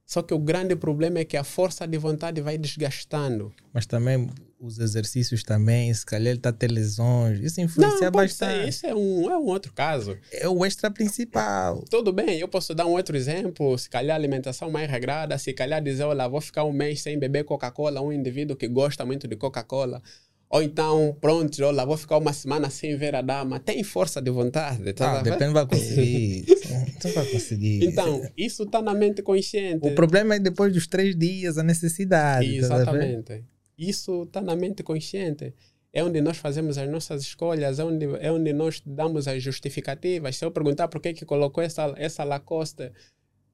[SPEAKER 1] Só que o grande problema é que a força de vontade vai desgastando.
[SPEAKER 2] Mas também os exercícios também, se calhar ele está ter lesões, isso influencia
[SPEAKER 1] não,
[SPEAKER 2] bastante.
[SPEAKER 1] Ser, isso é um, é um outro caso.
[SPEAKER 2] É o extra principal.
[SPEAKER 1] Tudo bem, eu posso dar um outro exemplo, se calhar alimentação mais regrada, se calhar dizer, olha, vou ficar um mês sem beber Coca-Cola, um indivíduo que gosta muito de Coca-Cola. Ou então, pronto, olha, vou ficar uma semana sem ver a dama. Tem força de vontade.
[SPEAKER 2] Tá ah, depende, vai conseguir. [laughs] Não vai conseguir.
[SPEAKER 1] Então, isso está na mente consciente.
[SPEAKER 2] O problema é depois dos três dias, a necessidade.
[SPEAKER 1] Tá Exatamente. Tá isso está na mente consciente. É onde nós fazemos as nossas escolhas, é onde, é onde nós damos as justificativas. Se eu perguntar por que, que colocou essa, essa Lacoste,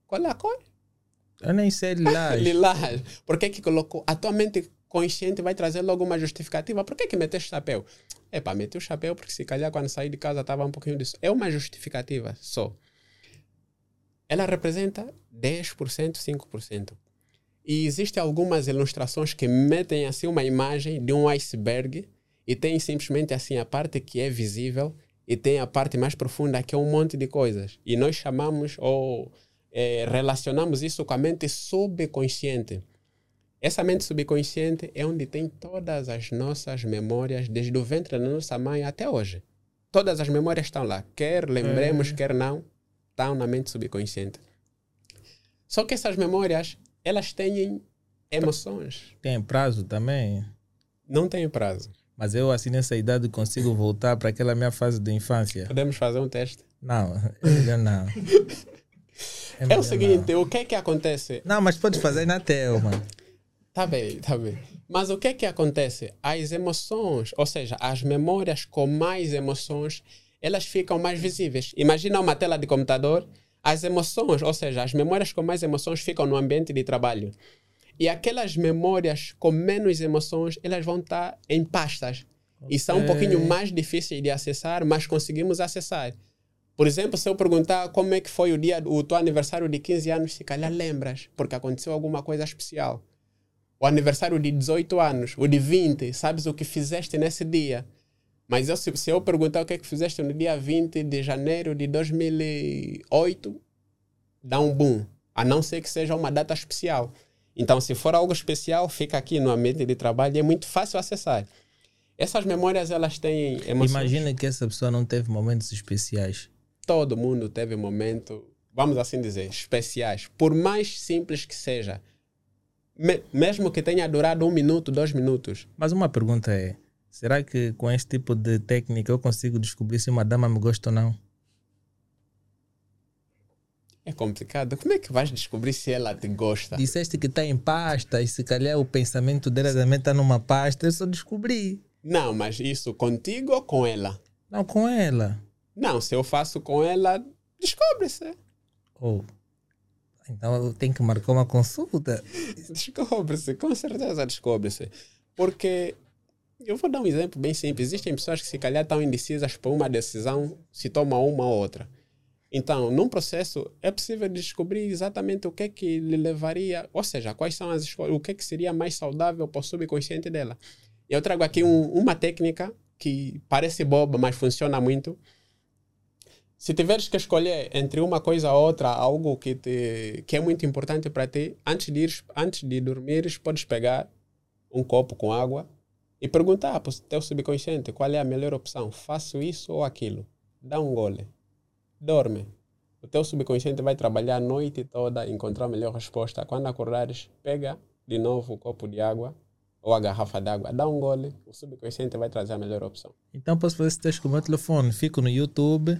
[SPEAKER 1] qual é a cor?
[SPEAKER 2] Eu nem sei lilás. [laughs]
[SPEAKER 1] lilás. Por que, que colocou? A tua mente consciente vai trazer logo uma justificativa. Por que, que meteste chapéu? É para meter o chapéu porque se calhar quando saí de casa estava um pouquinho disso. É uma justificativa só. Ela representa 10%, 5%. E existem algumas ilustrações que metem assim uma imagem de um iceberg e tem simplesmente assim a parte que é visível e tem a parte mais profunda que é um monte de coisas. E nós chamamos ou é, relacionamos isso com a mente subconsciente. Essa mente subconsciente é onde tem todas as nossas memórias, desde o ventre da nossa mãe até hoje. Todas as memórias estão lá. Quer lembremos, é. quer não, estão na mente subconsciente. Só que essas memórias elas têm emoções.
[SPEAKER 2] Tem prazo também?
[SPEAKER 1] Não tem prazo.
[SPEAKER 2] Mas eu, assim, nessa idade, consigo voltar para aquela minha fase de infância.
[SPEAKER 1] Podemos fazer um teste?
[SPEAKER 2] Não, é melhor não. [laughs]
[SPEAKER 1] É, é o seguinte, não. o que é que acontece?
[SPEAKER 2] Não, mas pode fazer na tela, mano.
[SPEAKER 1] Tá bem, tá bem. Mas o que é que acontece? As emoções, ou seja, as memórias com mais emoções, elas ficam mais visíveis. Imagina uma tela de computador as emoções, ou seja, as memórias com mais emoções ficam no ambiente de trabalho. E aquelas memórias com menos emoções, elas vão estar em pastas. Okay. E são um pouquinho mais difíceis de acessar, mas conseguimos acessar. Por exemplo, se eu perguntar como é que foi o dia do teu aniversário de 15 anos, se calhar lembras, porque aconteceu alguma coisa especial. O aniversário de 18 anos, o de 20, sabes o que fizeste nesse dia. Mas eu, se, se, eu perguntar o que é que fizeste no dia 20 de janeiro de 2008, dá um boom. A não ser que seja uma data especial. Então, se for algo especial, fica aqui no ambiente de trabalho e é muito fácil acessar. Essas memórias, elas têm emoções.
[SPEAKER 2] Imagina que essa pessoa não teve momentos especiais.
[SPEAKER 1] Todo mundo teve momentos, vamos assim dizer, especiais. Por mais simples que seja. Me, mesmo que tenha durado um minuto, dois minutos.
[SPEAKER 2] Mas uma pergunta é, Será que com este tipo de técnica eu consigo descobrir se uma dama me gosta ou não?
[SPEAKER 1] É complicado. Como é que vais descobrir se ela te gosta?
[SPEAKER 2] Disseste que está em pasta e se calhar o pensamento dela também está numa pasta. Eu só descobri.
[SPEAKER 1] Não, mas isso contigo ou com ela?
[SPEAKER 2] Não, com ela.
[SPEAKER 1] Não, se eu faço com ela, descobre-se.
[SPEAKER 2] Oh. Então eu tenho que marcar uma consulta. [laughs]
[SPEAKER 1] Descobre-se, com certeza descobre-se. Porque eu vou dar um exemplo bem simples. Existem pessoas que se calhar estão indecisas por uma decisão, se toma uma ou outra. Então, num processo, é possível descobrir exatamente o que é que lhe levaria, ou seja, quais são as escolhas, o que é que seria mais saudável para o subconsciente dela. Eu trago aqui um, uma técnica que parece boba, mas funciona muito. Se tiveres que escolher entre uma coisa ou outra, algo que, te, que é muito importante para ti, antes de, ir, antes de dormir, podes pegar um copo com água e perguntar para o teu subconsciente qual é a melhor opção. Faço isso ou aquilo? Dá um gole. Dorme. O teu subconsciente vai trabalhar a noite toda, encontrar a melhor resposta. Quando acordares, pega de novo o copo de água ou a garrafa d'água, dá um gole, o subconsciente vai trazer a melhor opção.
[SPEAKER 2] Então posso fazer esse teste com o meu telefone, fico no YouTube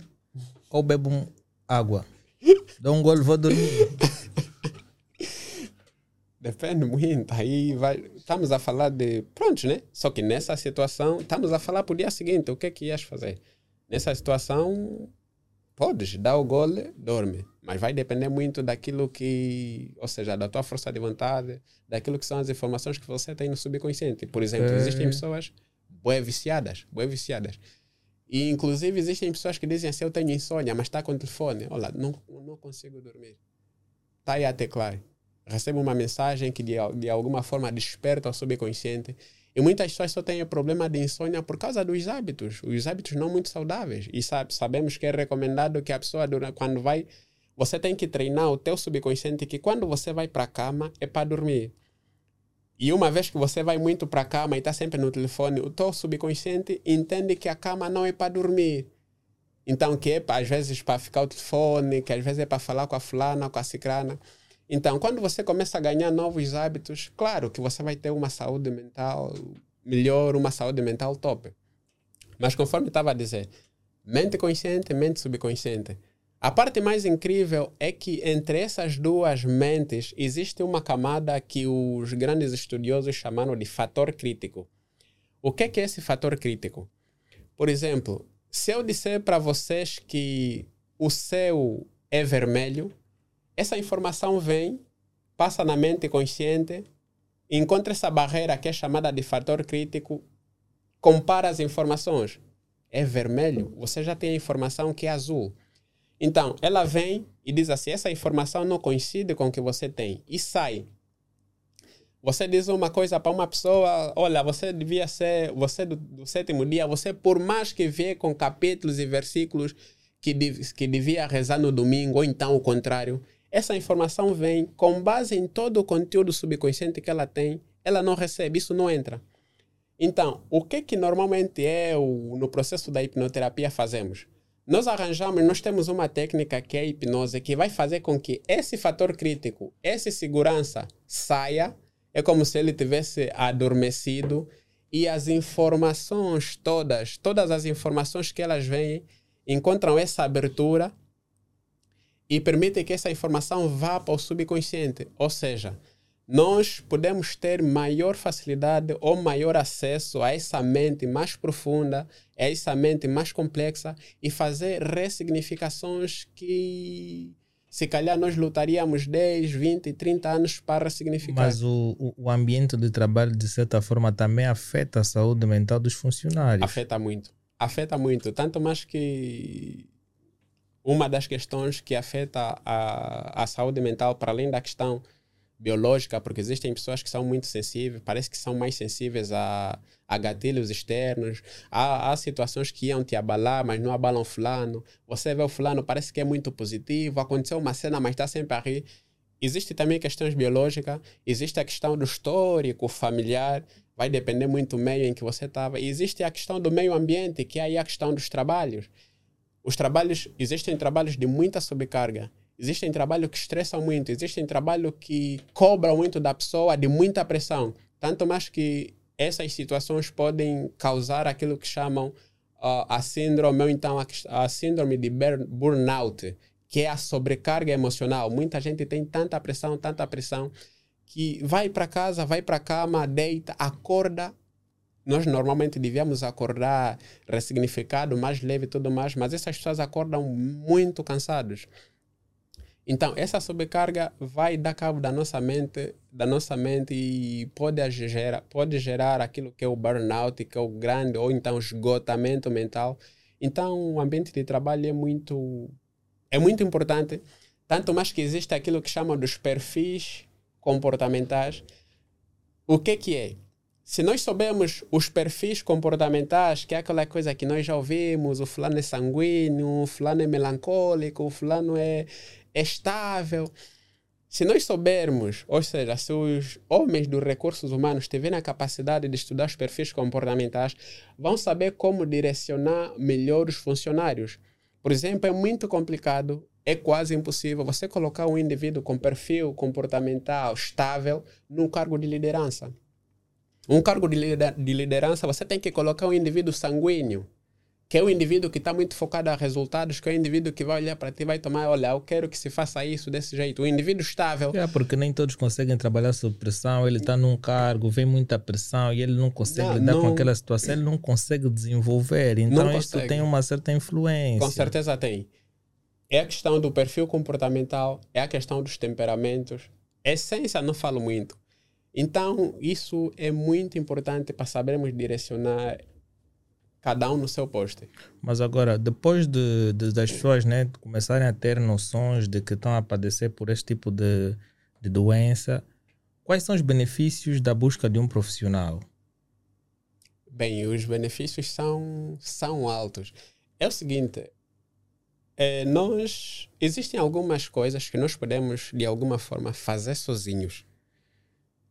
[SPEAKER 2] ou bebo água. [laughs] Dá um gole, vou dormir. [laughs]
[SPEAKER 1] Depende muito. Aí vai, estamos a falar de. Pronto, né? Só que nessa situação, estamos a falar para o dia seguinte. O que é que ias fazer? Nessa situação, podes dar o gole, dorme. Mas vai depender muito daquilo que. Ou seja, da tua força de vontade, daquilo que são as informações que você tem no subconsciente. Por exemplo, é. existem pessoas boé viciadas, boé viciadas. E inclusive existem pessoas que dizem assim: eu tenho insônia, mas está com o telefone. Olha, não, não consigo dormir. Está aí a teclar recebe uma mensagem que de, de alguma forma desperta o subconsciente. E muitas pessoas só têm problema de insônia por causa dos hábitos, os hábitos não muito saudáveis. E sabe, sabemos que é recomendado que a pessoa, quando vai, você tem que treinar o teu subconsciente que quando você vai para a cama é para dormir. E uma vez que você vai muito para a cama e está sempre no telefone, o teu subconsciente entende que a cama não é para dormir. Então, que é às vezes para ficar o telefone, que às vezes é para falar com a fulana, com a cicrana. Então, quando você começa a ganhar novos hábitos, claro que você vai ter uma saúde mental melhor, uma saúde mental top. Mas conforme estava a dizer, mente consciente, mente subconsciente. A parte mais incrível é que entre essas duas mentes existe uma camada que os grandes estudiosos chamaram de fator crítico. O que é, que é esse fator crítico? Por exemplo, se eu disser para vocês que o céu é vermelho, essa informação vem, passa na mente consciente, encontra essa barreira que é chamada de fator crítico, compara as informações. É vermelho, você já tem a informação que é azul. Então, ela vem e diz assim: essa informação não coincide com o que você tem, e sai. Você diz uma coisa para uma pessoa: olha, você devia ser, você do, do sétimo dia, você, por mais que vê com capítulos e versículos que, que devia rezar no domingo, ou então o contrário, essa informação vem com base em todo o conteúdo subconsciente que ela tem, ela não recebe, isso não entra. Então, o que que normalmente é o, no processo da hipnoterapia fazemos? Nós arranjamos, nós temos uma técnica que é a hipnose, que vai fazer com que esse fator crítico, essa segurança saia, é como se ele tivesse adormecido e as informações todas, todas as informações que elas vêm, encontram essa abertura e permite que essa informação vá para o subconsciente. Ou seja, nós podemos ter maior facilidade ou maior acesso a essa mente mais profunda, a essa mente mais complexa e fazer ressignificações que se calhar nós lutaríamos 10, 20, 30 anos para significar.
[SPEAKER 2] Mas o, o ambiente de trabalho, de certa forma, também afeta a saúde mental dos funcionários.
[SPEAKER 1] Afeta muito. Afeta muito. Tanto mais que uma das questões que afeta a, a saúde mental, para além da questão biológica, porque existem pessoas que são muito sensíveis, parece que são mais sensíveis a, a gatilhos externos. Há, há situações que iam te abalar, mas não abalam fulano. Você vê o fulano, parece que é muito positivo, aconteceu uma cena, mas está sempre a rir. Existe também questões biológicas, existe a questão do histórico familiar, vai depender muito do meio em que você estava. E existe a questão do meio ambiente, que é aí a questão dos trabalhos. Os trabalhos, existem trabalhos de muita sobrecarga, existem trabalhos que estressam muito, existem trabalhos que cobram muito da pessoa, de muita pressão. Tanto mais que essas situações podem causar aquilo que chamam uh, a síndrome, ou então a, a síndrome de burnout, que é a sobrecarga emocional. Muita gente tem tanta pressão, tanta pressão, que vai para casa, vai para a cama, deita, acorda nós normalmente devíamos acordar ressignificado, mais leve e tudo mais, mas essas pessoas acordam muito cansados. Então, essa sobrecarga vai dar cabo da nossa mente, da nossa mente e pode gerar, pode gerar aquilo que é o burnout, que é o grande, ou então esgotamento mental. Então, o ambiente de trabalho é muito, é muito importante, tanto mais que existe aquilo que chama dos perfis comportamentais. O que que é? Se nós soubermos os perfis comportamentais, que é aquela coisa que nós já ouvimos, o fulano é sanguíneo, o fulano é melancólico, o fulano é, é estável. Se nós soubermos, ou seja, se os homens dos recursos humanos tiverem a capacidade de estudar os perfis comportamentais, vão saber como direcionar melhor os funcionários. Por exemplo, é muito complicado, é quase impossível você colocar um indivíduo com perfil comportamental estável no cargo de liderança. Um cargo de liderança, você tem que colocar um indivíduo sanguíneo, que é o indivíduo que está muito focado a resultados, que é o indivíduo que vai olhar para ti e vai tomar, olha, eu quero que se faça isso desse jeito. O indivíduo estável.
[SPEAKER 2] É, porque nem todos conseguem trabalhar sob pressão, ele está num cargo, vem muita pressão e ele não consegue não, lidar não, com aquela situação, ele não consegue desenvolver. Então isso tem uma certa influência.
[SPEAKER 1] Com certeza tem. É a questão do perfil comportamental, é a questão dos temperamentos. Essência, não falo muito então, isso é muito importante para sabermos direcionar cada um no seu posto.
[SPEAKER 2] Mas agora, depois de, de, das pessoas né, começarem a ter noções de que estão a padecer por este tipo de, de doença, quais são os benefícios da busca de um profissional?
[SPEAKER 1] Bem, os benefícios são, são altos. É o seguinte, é, nós existem algumas coisas que nós podemos de alguma forma fazer sozinhos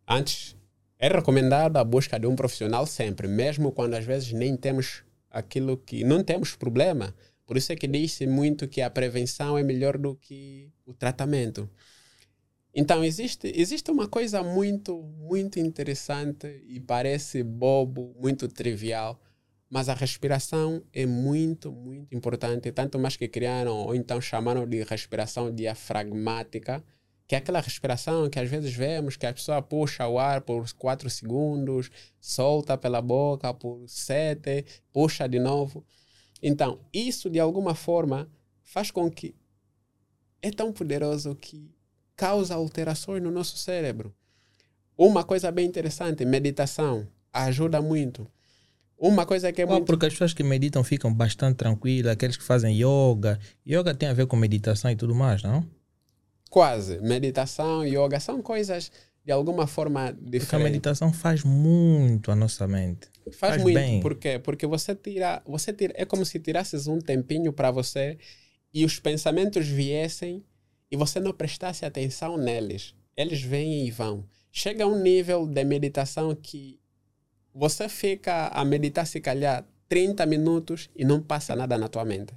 [SPEAKER 1] Antes, é recomendada a busca de um profissional sempre, mesmo quando às vezes nem temos aquilo que. não temos problema. Por isso é que diz-se muito que a prevenção é melhor do que o tratamento. Então, existe, existe uma coisa muito, muito interessante e parece bobo, muito trivial, mas a respiração é muito, muito importante, tanto mais que criaram ou então chamaram de respiração diafragmática, que é aquela respiração que às vezes vemos que a pessoa puxa o ar por 4 segundos, solta pela boca por 7, puxa de novo. Então, isso de alguma forma faz com que é tão poderoso que causa alterações no nosso cérebro. Uma coisa bem interessante, meditação, ajuda muito. Uma coisa que é muito...
[SPEAKER 2] Porque as pessoas que meditam ficam bastante tranquilas, aqueles que fazem yoga. Yoga tem a ver com meditação e tudo mais, não?
[SPEAKER 1] Quase. Meditação, yoga são coisas de alguma forma diferentes.
[SPEAKER 2] Porque a meditação faz muito a nossa mente.
[SPEAKER 1] Faz, faz muito. Bem. Por quê? Porque você tira, você tira. É como se tirasses um tempinho para você e os pensamentos viessem e você não prestasse atenção neles. Eles vêm e vão. Chega a um nível de meditação que você fica a meditar, se calhar, 30 minutos e não passa nada na tua mente.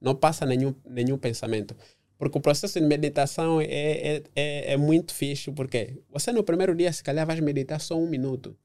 [SPEAKER 1] Não passa nenhum, nenhum pensamento. Porque o processo de meditação é, é, é, é, muito fixe, porque você no primeiro dia, se calhar, vai meditar só um minuto.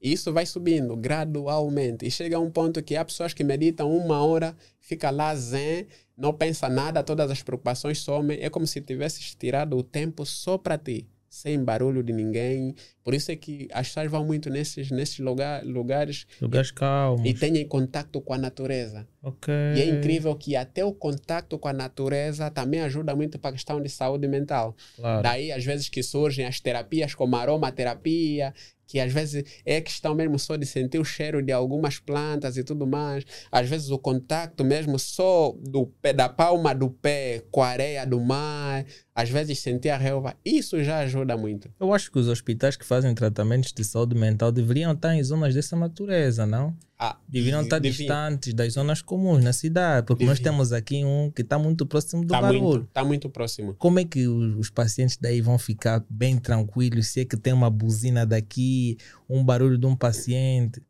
[SPEAKER 1] E isso vai subindo gradualmente. E chega a um ponto que há pessoas que meditam uma hora, fica lá zen, não pensa nada, todas as preocupações somem. É como se tivesses tirado o tempo só para ti sem barulho de ninguém. Por isso é que as pessoas vão muito nesses, nesses lugar, lugares.
[SPEAKER 2] Lugares calmos.
[SPEAKER 1] E têm contato com a natureza.
[SPEAKER 2] Ok.
[SPEAKER 1] E é incrível que até o contato com a natureza também ajuda muito para a questão de saúde mental.
[SPEAKER 2] Claro.
[SPEAKER 1] Daí, às vezes, que surgem as terapias como aromaterapia, que às vezes é questão mesmo só de sentir o cheiro de algumas plantas e tudo mais. Às vezes o contato mesmo só do pé, da palma do pé com a areia do mar, às vezes sentir a relva, isso já ajuda muito.
[SPEAKER 2] Eu acho que os hospitais que fazem tratamentos de saúde mental deveriam estar em zonas dessa natureza, não?
[SPEAKER 1] Ah,
[SPEAKER 2] deveriam estar devia. distantes das zonas comuns na cidade, porque devia. nós temos aqui um que está muito próximo do tá barulho.
[SPEAKER 1] Está muito próximo.
[SPEAKER 2] Como é que os pacientes daí vão ficar bem tranquilos se é que tem uma buzina daqui, um barulho de um paciente?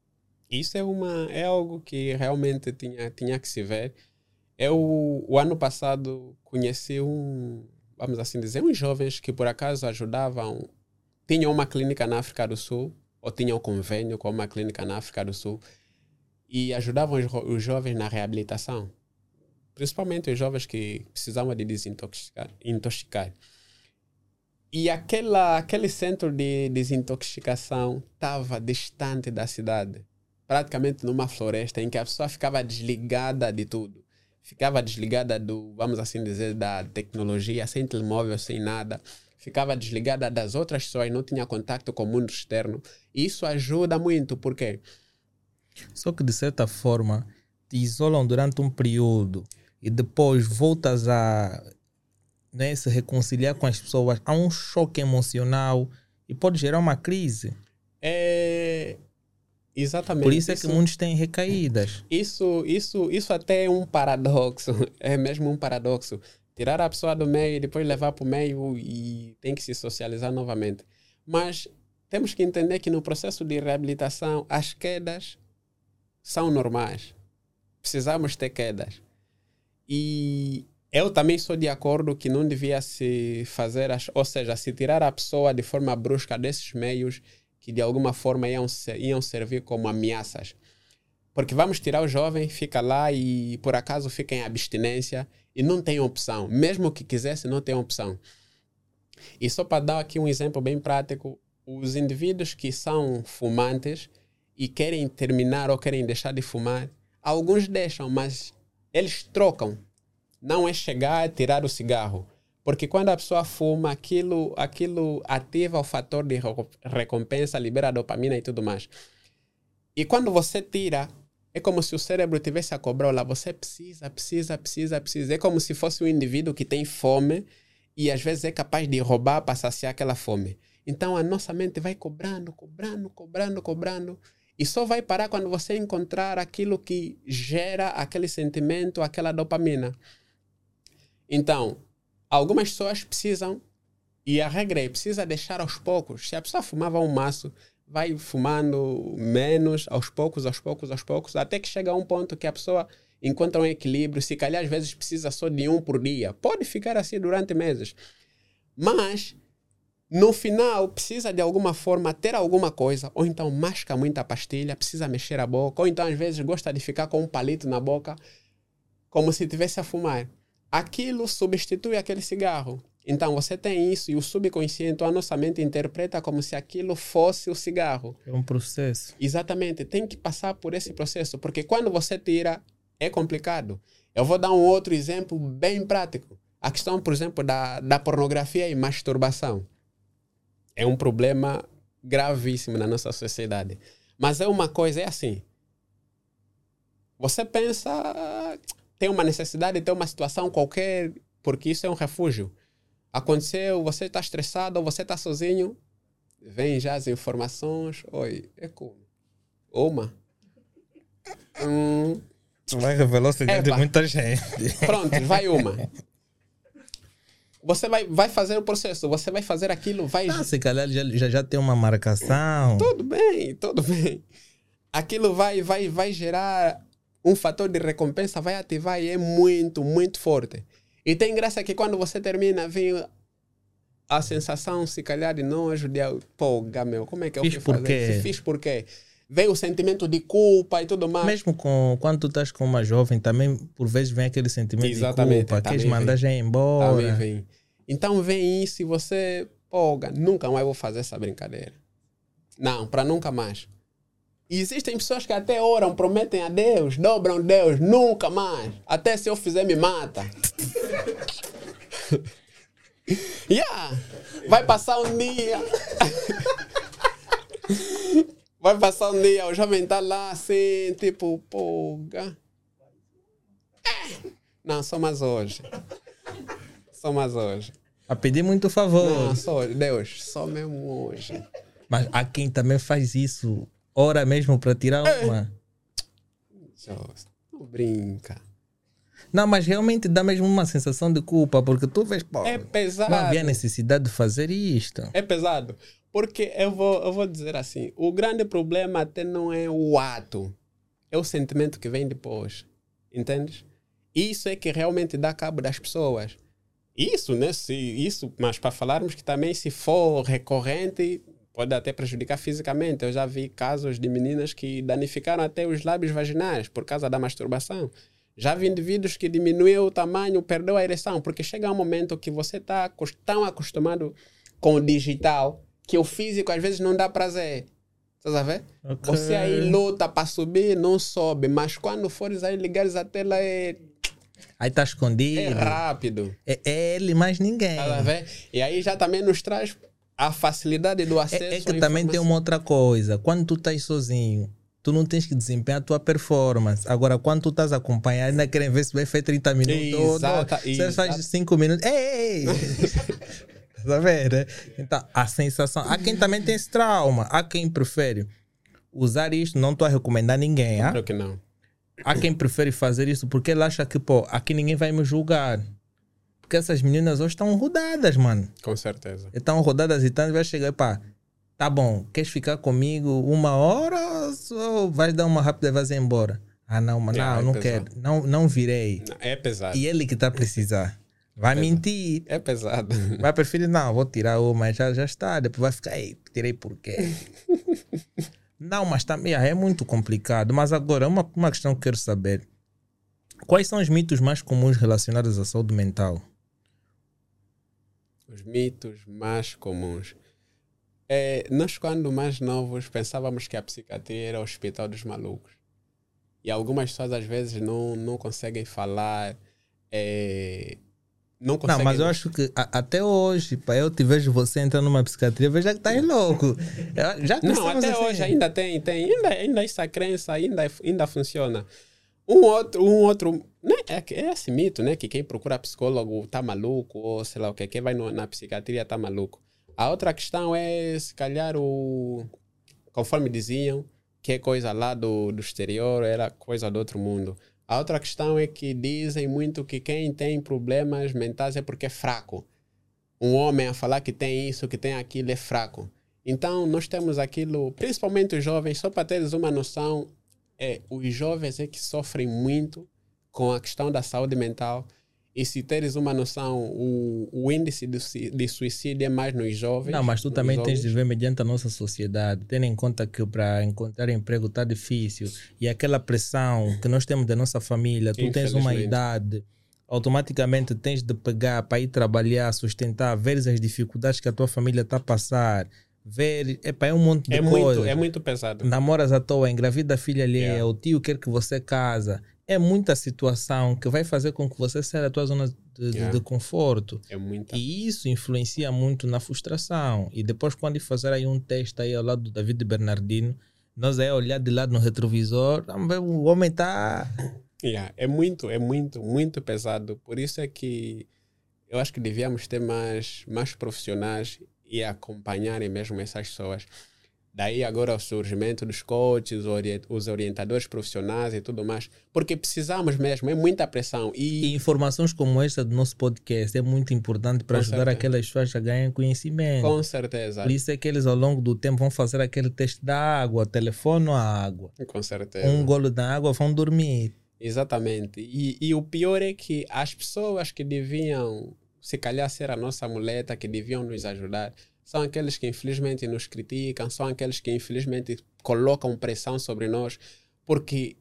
[SPEAKER 1] Isso é, uma, é algo que realmente tinha, tinha que se ver. Eu, o ano passado, conheci um, vamos assim dizer, uns jovens que por acaso ajudavam, tinham uma clínica na África do Sul, ou tinham um convênio com uma clínica na África do Sul, e ajudavam os, os jovens na reabilitação, principalmente os jovens que precisavam de desintoxicar. Intoxicar. E aquela, aquele centro de desintoxicação estava distante da cidade, praticamente numa floresta em que a pessoa ficava desligada de tudo. Ficava desligada do, vamos assim dizer, da tecnologia, sem telemóvel, sem nada. Ficava desligada das outras pessoas, não tinha contato com o mundo externo. Isso ajuda muito, porque
[SPEAKER 2] Só que de certa forma te isolam durante um período e depois voltas a né, se reconciliar com as pessoas. Há um choque emocional e pode gerar uma crise.
[SPEAKER 1] é. Exatamente.
[SPEAKER 2] Por isso é que muitos têm recaídas.
[SPEAKER 1] Isso, isso, isso até é um paradoxo. [laughs] É mesmo um paradoxo. Tirar a pessoa do meio e depois levar para o meio e tem que se socializar novamente. Mas temos que entender que no processo de reabilitação as quedas são normais. Precisamos ter quedas. E eu também sou de acordo que não devia se fazer, as, ou seja, se tirar a pessoa de forma brusca desses meios que de alguma forma iam, iam servir como ameaças. Porque vamos tirar o jovem, fica lá e por acaso fica em abstinência e não tem opção. Mesmo que quisesse, não tem opção. E só para dar aqui um exemplo bem prático, os indivíduos que são fumantes e querem terminar ou querem deixar de fumar, alguns deixam, mas eles trocam. Não é chegar e tirar o cigarro. Porque quando a pessoa fuma, aquilo, aquilo ativa o fator de reco- recompensa, libera dopamina e tudo mais. E quando você tira, é como se o cérebro tivesse a cobrar lá. Você precisa, precisa, precisa, precisa. É como se fosse um indivíduo que tem fome e às vezes é capaz de roubar para saciar aquela fome. Então a nossa mente vai cobrando, cobrando, cobrando, cobrando. E só vai parar quando você encontrar aquilo que gera aquele sentimento, aquela dopamina. Então, algumas pessoas precisam, e a regra é, precisa deixar aos poucos. Se a pessoa fumava um maço, vai fumando menos, aos poucos, aos poucos, aos poucos, até que chega a um ponto que a pessoa encontra um equilíbrio. Se calhar às vezes precisa só de um por dia. Pode ficar assim durante meses. Mas, no final, precisa de alguma forma ter alguma coisa, ou então masca muita pastilha, precisa mexer a boca, ou então às vezes gosta de ficar com um palito na boca, como se tivesse a fumar. Aquilo substitui aquele cigarro. Então você tem isso e o subconsciente, a nossa mente interpreta como se aquilo fosse o cigarro.
[SPEAKER 2] É um processo.
[SPEAKER 1] Exatamente, tem que passar por esse processo, porque quando você tira, é complicado. Eu vou dar um outro exemplo bem prático. A questão, por exemplo, da, da pornografia e masturbação. É um problema gravíssimo na nossa sociedade. Mas é uma coisa, é assim. Você pensa, tem uma necessidade, tem uma situação qualquer, porque isso é um refúgio. Aconteceu, você está estressado você está sozinho, vem já as informações. Oi, é como? Uma. Hum,
[SPEAKER 2] Vai revelar o segredo de muita gente.
[SPEAKER 1] pronto, vai uma. Você vai, vai fazer o processo, você vai fazer aquilo, vai.
[SPEAKER 2] Ah, se calhar já, já, já tem uma marcação.
[SPEAKER 1] Tudo bem, tudo bem. Aquilo vai, vai, vai gerar um fator de recompensa, vai ativar e é muito, muito forte. E tem graça que quando você termina, vem a sensação, se calhar, de nojo, de pô, meu, como é que eu
[SPEAKER 2] Fiz
[SPEAKER 1] fui
[SPEAKER 2] por
[SPEAKER 1] fazer?
[SPEAKER 2] quê?
[SPEAKER 1] Se fiz por quê? Vem o sentimento de culpa e tudo mais.
[SPEAKER 2] Mesmo com, quando tu estás com uma jovem, também por vezes vem aquele sentimento
[SPEAKER 1] Exatamente,
[SPEAKER 2] de culpa. Queres mandar já ir
[SPEAKER 1] Também
[SPEAKER 2] embora.
[SPEAKER 1] vem. Então vem isso e você, pô, nunca mais vou fazer essa brincadeira. Não, para nunca mais. E existem pessoas que até oram, prometem a Deus, dobram Deus, nunca mais. Até se eu fizer, me mata. [laughs] yeah. Vai passar um dia. [laughs] Vai passar um dia, o jovem tá lá assim, tipo, pô, ga- É. Não, só mais hoje. Só mais hoje.
[SPEAKER 2] A pedir muito favor.
[SPEAKER 1] Não, só hoje. Deus, só mesmo hoje.
[SPEAKER 2] Mas há quem também faz isso, ora mesmo para tirar
[SPEAKER 1] É.
[SPEAKER 2] uma.
[SPEAKER 1] Não brinca.
[SPEAKER 2] Não, mas realmente dá mesmo uma sensação de culpa, porque tu vês, pô,
[SPEAKER 1] É pesado.
[SPEAKER 2] não havia necessidade de fazer isto.
[SPEAKER 1] É pesado. Porque eu vou, eu vou dizer assim: o grande problema até não é o ato, é o sentimento que vem depois. Entendes? Isso é que realmente dá cabo das pessoas. Isso, né? Se, isso, mas para falarmos que também, se for recorrente, pode até prejudicar fisicamente. Eu já vi casos de meninas que danificaram até os lábios vaginais por causa da masturbação. Já vi indivíduos que diminuiu o tamanho, perdeu a ereção, porque chega um momento que você está tão acostumado com o digital que o físico às vezes não dá prazer. Estás a ver?
[SPEAKER 2] Ok.
[SPEAKER 1] Você aí luta para subir, não sobe, mas quando fores aí ligares a tela é,
[SPEAKER 2] Aí tá escondido.
[SPEAKER 1] é rápido.
[SPEAKER 2] É, é ele, mais ninguém.
[SPEAKER 1] Estás a ver? E aí já também nos traz a facilidade do acesso.
[SPEAKER 2] É, é
[SPEAKER 1] à
[SPEAKER 2] que também tem uma outra coisa. Quando tu estás sozinho, tu não tens que desempenhar a tua performance. Agora, quando tu estás acompanhado, ainda querem ver se vai fazer 30 minutos. ou
[SPEAKER 1] Exata-
[SPEAKER 2] não. Você faz
[SPEAKER 1] exata.
[SPEAKER 2] 5 minutos. Ei, ei, ei. [laughs] [laughs] Tá vendo? né? Então, a sensação. Há quem também tem esse trauma. Há quem prefere usar isto. Não estou a recomendar ninguém. ah?
[SPEAKER 1] Claro que não.
[SPEAKER 2] Há quem prefere fazer isso porque ele acha que, pô, aqui ninguém vai me julgar. Porque essas meninas hoje estão rodadas, mano.
[SPEAKER 1] Com certeza.
[SPEAKER 2] Estão rodadas e tantas, vai chegar e pá, tá bom, queres ficar comigo uma hora ou vais dar uma rápida e vais embora? Ah, não, mas
[SPEAKER 1] É,
[SPEAKER 2] não,
[SPEAKER 1] é
[SPEAKER 2] não
[SPEAKER 1] pesado.
[SPEAKER 2] quero, não, não virei.
[SPEAKER 1] É pesado.
[SPEAKER 2] E ele que está a precisar. Vai mentir.
[SPEAKER 1] É pesado. [laughs]
[SPEAKER 2] Vai preferir, não, vou tirar uma, já, já está. Depois vai ficar, ei, tirei por quê? [laughs] não, mas também é muito complicado. Mas agora, uma, uma questão que eu quero saber. Quais são os mitos mais comuns relacionados à saúde mental?
[SPEAKER 1] Os mitos mais comuns. É, nós, quando mais novos, pensávamos que a psiquiatria era o hospital dos malucos. E algumas pessoas, às vezes, não, não conseguem falar. é, não
[SPEAKER 2] Não,
[SPEAKER 1] conseguem.
[SPEAKER 2] mas eu acho que a- até hoje, para eu te vejo você entrando numa psiquiatria, veja que tá aí louco. Eu- Já
[SPEAKER 1] Não, até
[SPEAKER 2] assim.
[SPEAKER 1] hoje ainda tem, tem ainda, ainda essa crença ainda, ainda funciona. Um outro, um outro, né? É, é esse mito, né? Que quem procura psicólogo tá maluco, ou sei lá o que, quem vai no- na psiquiatria tá maluco. A outra questão é, se calhar, o. Conforme diziam, que é coisa lá do, do exterior, era coisa do outro mundo. A outra questão é que dizem muito que quem tem problemas mentais é porque é fraco. Um homem a falar que tem isso, que tem aquilo, é fraco. Então, nós temos aquilo, principalmente os jovens, só para teres uma noção, é, os jovens é que sofrem muito com a questão da saúde mental. E se teres uma noção, o, o índice de, de suicídio é mais nos jovens.
[SPEAKER 2] Não, mas tu também tens de
[SPEAKER 1] jovens.
[SPEAKER 2] ver mediante a nossa sociedade, tendo em conta que para encontrar emprego está difícil e aquela pressão que nós temos da nossa família, tu tens uma idade, automaticamente tens de pegar para ir trabalhar, sustentar, ver as dificuldades que a tua família está a passar, ver, epa, é um monte de
[SPEAKER 1] É
[SPEAKER 2] coisas.
[SPEAKER 1] muito, é muito pesado.
[SPEAKER 2] namoras à toa, engravida a filha alheia,
[SPEAKER 1] Yeah.
[SPEAKER 2] o tio quer que você casa. É muita situação que vai fazer com que você saia da tua zona de,
[SPEAKER 1] Yeah.
[SPEAKER 2] de conforto.
[SPEAKER 1] É muito.
[SPEAKER 2] E isso influencia muito na frustração. E depois, quando fazer aí um teste aí ao lado do David Bernardino, nós aí olhar de lado no retrovisor, o homem tá.
[SPEAKER 1] Yeah, é muito, é muito, muito pesado. Por isso é que eu acho que devíamos ter mais, mais profissionais e acompanharem mesmo essas pessoas. Daí agora o surgimento dos coaches, os orientadores profissionais e tudo mais. Porque precisamos mesmo, é muita pressão.
[SPEAKER 2] E
[SPEAKER 1] E
[SPEAKER 2] informações como esta do nosso podcast é muito importante para ajudar
[SPEAKER 1] certeza.
[SPEAKER 2] aquelas pessoas a ganharem conhecimento.
[SPEAKER 1] com certeza,
[SPEAKER 2] Por isso é que eles ao longo do tempo vão fazer aquele teste da água, telefone à água.
[SPEAKER 1] com certeza.
[SPEAKER 2] Um golo da água, vão dormir.
[SPEAKER 1] Exatamente. E, e o pior é que as pessoas que deviam, se calhar, ser a nossa muleta, que deviam nos ajudar, são aqueles que infelizmente nos criticam, são aqueles que infelizmente colocam pressão sobre nós, porque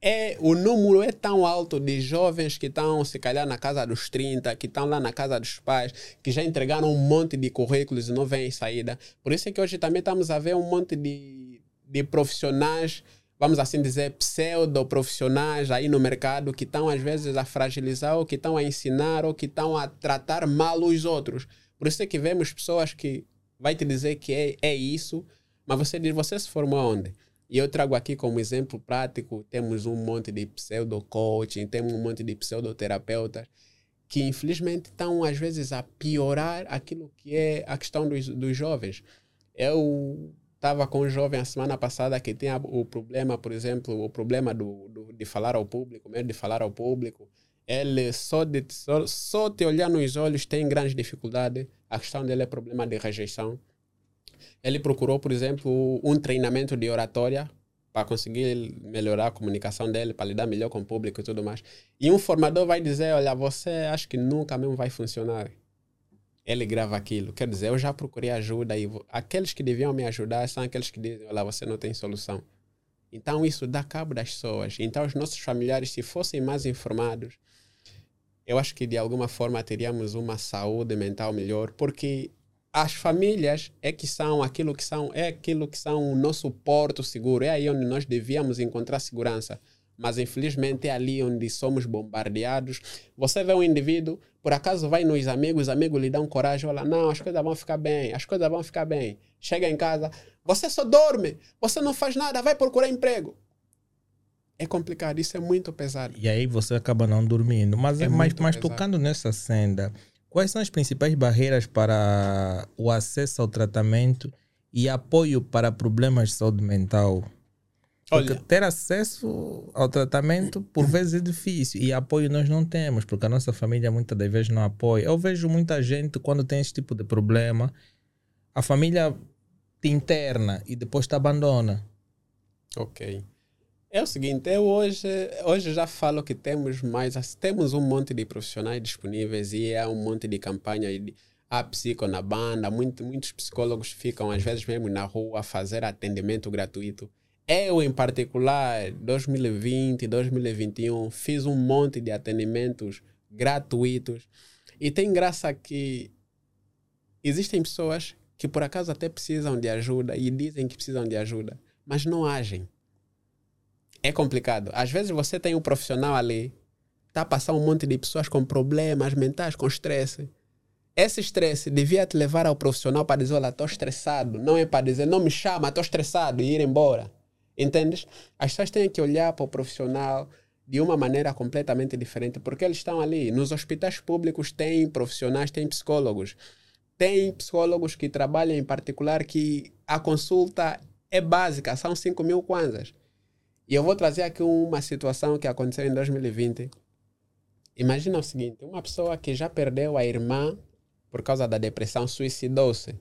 [SPEAKER 1] é, o número é tão alto de jovens que estão, se calhar, na casa dos 30, que estão lá na casa dos pais, que já entregaram um monte de currículos e não vêm saída. Por isso é que hoje também estamos a ver um monte de, de profissionais, vamos assim dizer, pseudo-profissionais aí no mercado que estão às vezes a fragilizar, ou que estão a ensinar, ou que estão a tratar mal os outros. Por isso é que vemos pessoas que vai te dizer que é, é isso, mas você diz, você se formou onde? E eu trago aqui como exemplo prático, temos um monte de pseudo-coaching, temos um monte de pseudoterapeutas que infelizmente estão às vezes a piorar aquilo que é a questão dos, dos jovens. Eu estava com um jovem a semana passada que tinha o problema, por exemplo, o problema do, do, de falar ao público, medo de falar ao público. Ele só, de, só, só te olhar nos olhos tem grandes dificuldades. A questão dele é problema de rejeição. Ele procurou, por exemplo, um treinamento de oratória para conseguir melhorar a comunicação dele, para lidar melhor com o público e tudo mais. E um formador vai dizer, olha, você acha que nunca mesmo vai funcionar. Ele grava aquilo. Quer dizer, eu já procurei ajuda e aqueles que deviam me ajudar são aqueles que dizem, olha, você não tem solução. Então isso dá cabo das pessoas. Então os nossos familiares, se fossem mais informados, eu acho que de alguma forma teríamos uma saúde mental melhor, porque as famílias é que são aquilo que são, é aquilo que são o nosso porto seguro, é aí onde nós devíamos encontrar segurança. Mas infelizmente é ali onde somos bombardeados. Você vê um indivíduo, por acaso vai nos amigos, os amigos lhe dão coragem, olha, não, as coisas vão ficar bem, as coisas vão ficar bem. Chega em casa, você só dorme, você não faz nada, vai procurar emprego. É complicado, isso é muito pesado.
[SPEAKER 2] E aí você acaba não dormindo. Mas,
[SPEAKER 1] É
[SPEAKER 2] mas,
[SPEAKER 1] muito
[SPEAKER 2] mas
[SPEAKER 1] pesado.
[SPEAKER 2] tocando nessa senda, quais são as principais barreiras para o acesso ao tratamento e apoio para problemas de saúde mental? Porque
[SPEAKER 1] Olha,
[SPEAKER 2] ter acesso ao tratamento por vezes é difícil e apoio nós não temos, porque a nossa família muitas das vezes não apoia. Eu vejo muita gente quando tem esse tipo de problema, a família te interna e depois te abandona.
[SPEAKER 1] Ok. É o seguinte, eu hoje, hoje já falo que temos mais, temos um monte de profissionais disponíveis e é um monte de campanha a psico na banda, muito, muitos psicólogos ficam às vezes mesmo na rua a fazer atendimento gratuito. Eu, em particular, 2020, 2021, fiz um monte de atendimentos gratuitos e tem graça que existem pessoas que por acaso até precisam de ajuda e dizem que precisam de ajuda, mas não agem é complicado. Às vezes você tem um profissional ali, está a passar um monte de pessoas com problemas mentais, com estresse. Esse estresse devia te levar ao profissional para dizer: Olha, estou estressado. Não é para dizer: Não me chama, estou estressado e ir embora. Entendes? As pessoas têm que olhar para o profissional de uma maneira completamente diferente, porque eles estão ali. Nos hospitais públicos tem profissionais, tem psicólogos. Tem psicólogos que trabalham em particular que a consulta é básica, são 5 mil kwanzas. E eu vou trazer aqui uma situação que aconteceu em 2020. Imagina o seguinte: uma pessoa que já perdeu a irmã por causa da depressão suicidou-se.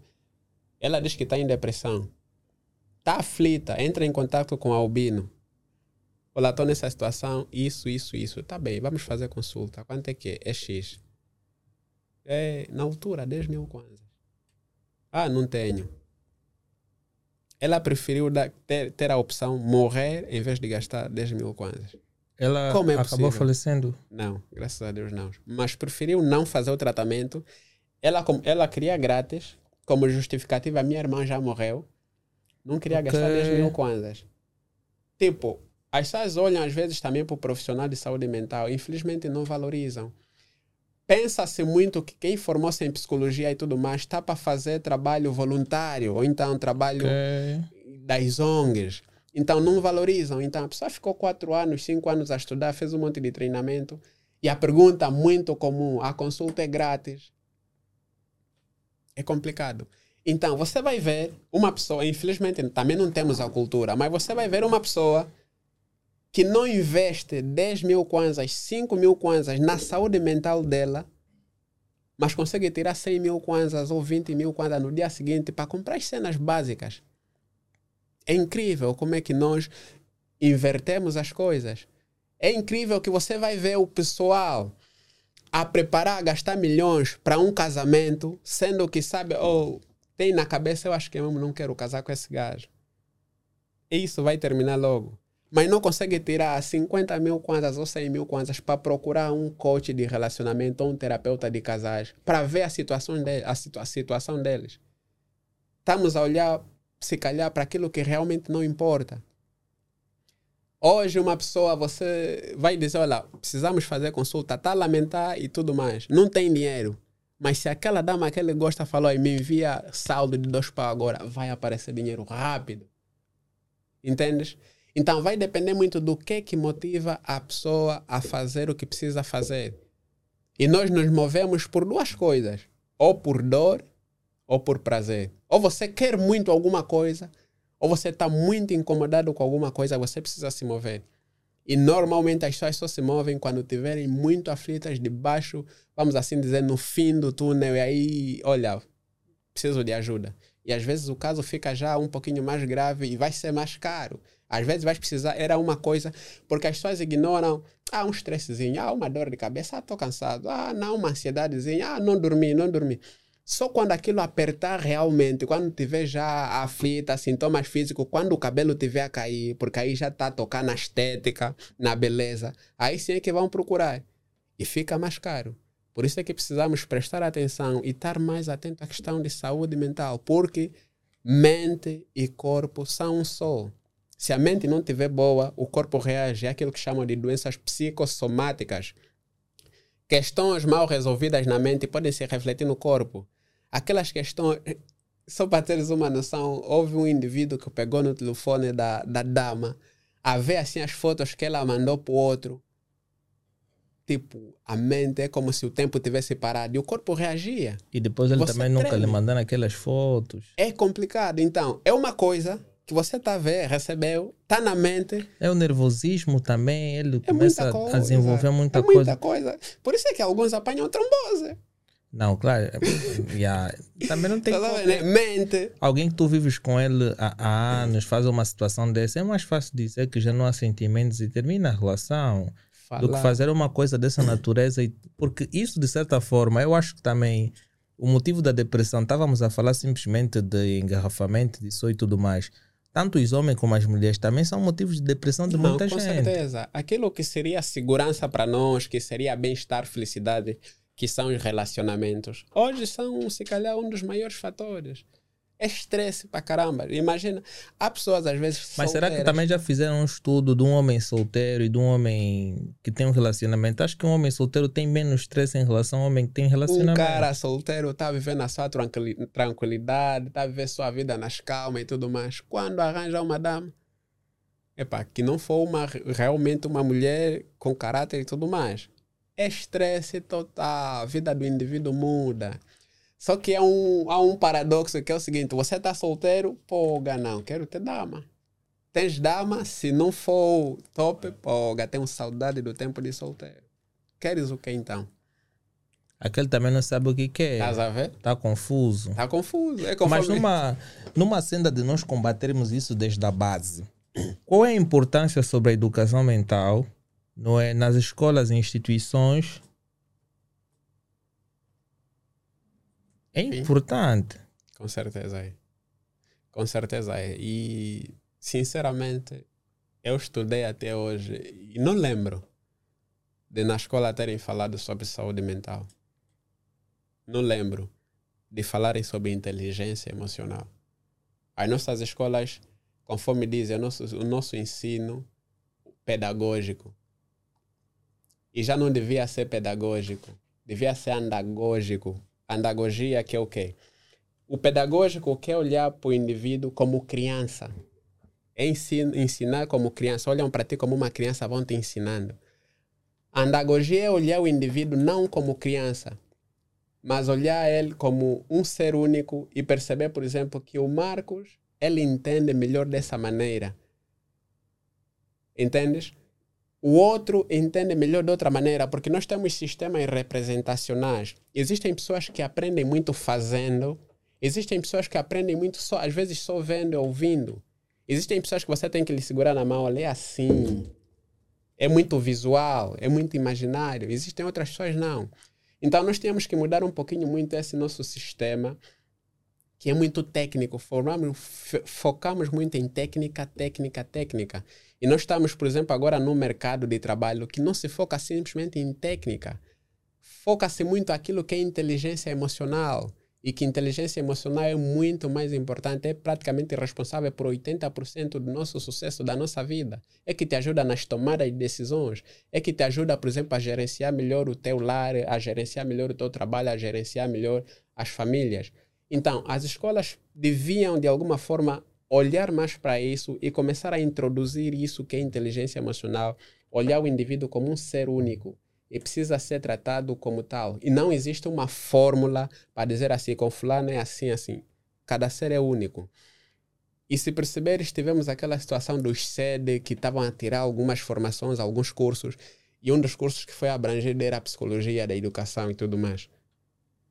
[SPEAKER 1] Ela diz que está em depressão. Está aflita, entra em contato com o albino. Olá, estou nessa situação, isso, isso, isso. Tá bem, vamos fazer consulta. Quanto é que é? É X. É, na altura, 10 mil kwanzas. Ah, não tenho ela preferiu dar, ter, ter a opção morrer em vez de gastar 10 mil kwanzas.
[SPEAKER 2] Ela
[SPEAKER 1] Como é
[SPEAKER 2] acabou
[SPEAKER 1] possível?
[SPEAKER 2] falecendo.
[SPEAKER 1] Não, graças a Deus não. Mas preferiu não fazer o tratamento. Ela, ela queria grátis, como justificativa, minha irmã já morreu. Não queria
[SPEAKER 2] Ok.
[SPEAKER 1] gastar 10 mil kwanzas. Tipo, as pessoas olham às vezes também para o profissional de saúde mental. Infelizmente não valorizam. Pensa-se muito que quem formou-se em psicologia e tudo mais está para fazer trabalho voluntário, ou então trabalho
[SPEAKER 2] Ok.
[SPEAKER 1] das ONGs. Então não valorizam. Então a pessoa ficou quatro anos, cinco anos a estudar, fez um monte de treinamento. E a pergunta muito comum: a consulta é grátis? É complicado. Então você vai ver uma pessoa, infelizmente também não temos a cultura, mas você vai ver uma pessoa que não investe 10 mil kwanzas, 5 mil kwanzas na saúde mental dela, mas consegue tirar 100 mil kwanzas ou 20 mil kwanzas no dia seguinte para comprar as cenas básicas. É incrível como é que nós invertemos as coisas. É incrível que você vai ver o pessoal a preparar, a gastar milhões para um casamento, sendo que sabe, ou tem na cabeça, eu acho que eu não quero casar com esse gajo. E isso vai terminar logo. Mas não consegue tirar 50 mil kwanzas ou 100 mil kwanzas para procurar um coach de relacionamento ou um terapeuta de casais para ver a situação, de, a, situa a situação deles. Estamos a olhar, se calhar, para aquilo que realmente não importa. Hoje uma pessoa, você vai dizer, olha, precisamos fazer consulta, está a lamentar e tudo mais. Não tem dinheiro. Mas se aquela dama que ele gosta falou e me envia saldo de dois pau agora, vai aparecer dinheiro rápido. Entendes? Então vai depender muito do que que motiva a pessoa a fazer o que precisa fazer. E nós nos movemos por duas coisas: ou por dor ou por prazer. Ou você quer muito alguma coisa, ou você está muito incomodado com alguma coisa, você precisa se mover. E normalmente as pessoas só se movem quando estiverem muito aflitas, debaixo, vamos assim dizer, no fim do túnel, e aí, olha, preciso de ajuda. E às vezes o caso fica já um pouquinho mais grave e vai ser mais caro. Às vezes vai precisar, era uma coisa, porque as pessoas ignoram, ah, um estressezinho, ah, uma dor de cabeça, ah, estou cansado, ah, não, uma ansiedadezinha, ah, não dormi, não dormi. Só quando aquilo apertar realmente, quando tiver já aflita, sintomas físicos, quando o cabelo tiver a cair, porque aí já está a tocar na estética, na beleza, aí sim é que vão procurar. E fica mais caro. Por isso é que precisamos prestar atenção e estar mais atento à questão de saúde mental, porque mente e corpo são um só. Se a mente não estiver boa, o corpo reage. É aquilo que chamam de doenças psicossomáticas. Questões mal resolvidas na mente podem se refletir no corpo. Aquelas questões. Só para teres uma noção, houve um indivíduo que pegou no telefone da, da dama a ver assim as fotos que ela mandou para o outro tipo, a mente é como se o tempo tivesse parado e o corpo reagia.
[SPEAKER 2] E depois ele você também treme. nunca lhe mandando aquelas fotos.
[SPEAKER 1] É complicado. Então, é uma coisa que você está a ver, recebeu, está na mente.
[SPEAKER 2] É o nervosismo também, ele é começa coisa, a desenvolver muita,
[SPEAKER 1] é
[SPEAKER 2] muita
[SPEAKER 1] coisa. coisa. Por isso é que alguns apanham trombose.
[SPEAKER 2] Não, claro. yeah. Também não tem
[SPEAKER 1] tá como. Né? Mente.
[SPEAKER 2] Alguém que tu vives com ele há, anos faz uma situação dessa, é mais fácil dizer que já não há sentimentos e termina a relação. Falar. do que fazer uma coisa dessa natureza. Porque isso, de certa forma, eu acho que também o motivo da depressão, estávamos a falar simplesmente de engarrafamento, disso e tudo mais. Tanto os homens como as mulheres também são motivos de depressão de
[SPEAKER 1] Não,
[SPEAKER 2] muita
[SPEAKER 1] com
[SPEAKER 2] gente.
[SPEAKER 1] Com certeza. Aquilo que seria segurança para nós, que seria bem-estar, felicidade, que são os relacionamentos, hoje são, se calhar, um dos maiores fatores é estresse pra caramba. Imagina, há pessoas às vezes.
[SPEAKER 2] Mas será que também já fizeram um estudo de um homem solteiro e de um homem que tem um relacionamento? Acho que um homem solteiro tem menos estresse em relação ao homem que tem relacionamento.
[SPEAKER 1] Um cara solteiro está vivendo a sua tranquilidade, está vivendo sua vida nas calmas e tudo mais. Quando arranja uma dama, epa, que não for uma, realmente uma mulher com caráter e tudo mais. É estresse total, a vida do indivíduo muda. Só que há um, há um paradoxo que é o seguinte: você está solteiro, poga, não, quero ter dama. Tens dama, se não for top, poga, tenho saudade do tempo de solteiro. Queres o que então?
[SPEAKER 2] Aquele também não sabe o que quer.
[SPEAKER 1] Estás a ver?
[SPEAKER 2] Está confuso.
[SPEAKER 1] Está confuso. É
[SPEAKER 2] Mas numa, numa senda de nós combatermos isso desde a base, [clears throat] qual é a importância sobre a educação mental não é, nas escolas e instituições É importante.
[SPEAKER 1] Com certeza é. Com certeza é. E, sinceramente, eu estudei até hoje e não lembro de na escola terem falado sobre saúde mental. Não lembro de falarem sobre inteligência emocional. As nossas escolas, conforme dizem, o nosso, o nosso ensino pedagógico. E já não devia ser pedagógico, devia ser andagógico andagogia, que é o quê? O pedagógico quer olhar para o indivíduo como criança. É ensinar como criança. Olham para ti como uma criança, vão te ensinando. Andagogia é olhar o indivíduo não como criança, mas olhar ele como um ser único e perceber, por exemplo, que o Marcos, ele entende melhor dessa maneira. Entendes? O outro entende melhor de outra maneira, porque nós temos sistemas representacionais. Existem pessoas que aprendem muito fazendo, existem pessoas que aprendem muito só, às vezes só vendo e ouvindo. Existem pessoas que você tem que lhe segurar na mão, olha, é assim. É muito visual, é muito imaginário. Existem outras pessoas não. Então nós temos que mudar um pouquinho muito esse nosso sistema, que é muito técnico. Formamos, focamos muito em técnica, técnica, técnica. E nós estamos, por exemplo, agora no mercado de trabalho que não se foca simplesmente em técnica. Foca-se muito aquilo que é inteligência emocional. E que inteligência emocional é muito mais importante, é praticamente responsável por 80% do nosso sucesso da nossa vida. É que te ajuda nas tomadas de decisões, é que te ajuda, por exemplo, a gerenciar melhor o teu lar, a gerenciar melhor o teu trabalho, a gerenciar melhor as famílias. Então, as escolas deviam, de alguma forma, olhar mais para isso e começar a introduzir isso que é inteligência emocional, olhar o indivíduo como um ser único e precisa ser tratado como tal. E não existe uma fórmula para dizer assim, com fulano é assim, assim. Cada ser é único. E se perceberes, tivemos aquela situação dos SED que estavam a tirar algumas formações, alguns cursos, e um dos cursos que foi abrangido era a psicologia da educação e tudo mais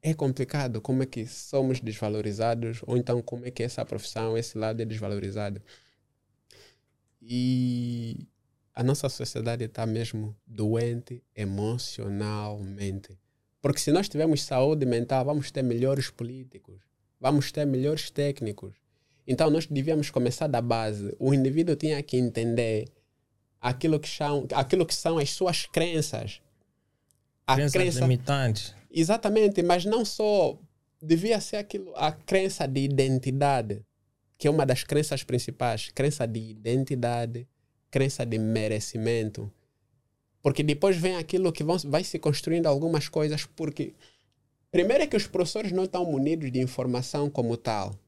[SPEAKER 1] é complicado como é que somos desvalorizados ou então como é que essa profissão, esse lado é desvalorizado. E a nossa sociedade está mesmo doente emocionalmente. Porque se nós tivermos saúde mental, vamos ter melhores políticos, vamos ter melhores técnicos. Então nós devíamos começar da base. O indivíduo tinha que entender aquilo que são, aquilo que são as suas crenças
[SPEAKER 2] a Crenças crença limitantes.
[SPEAKER 1] Exatamente, mas não só devia ser aquilo, a crença de identidade, que é uma das crenças principais, crença de identidade, crença de merecimento. Porque depois vem aquilo que vão, vai se construindo algumas coisas, porque primeiro é que os professores não estão munidos de informação como tal.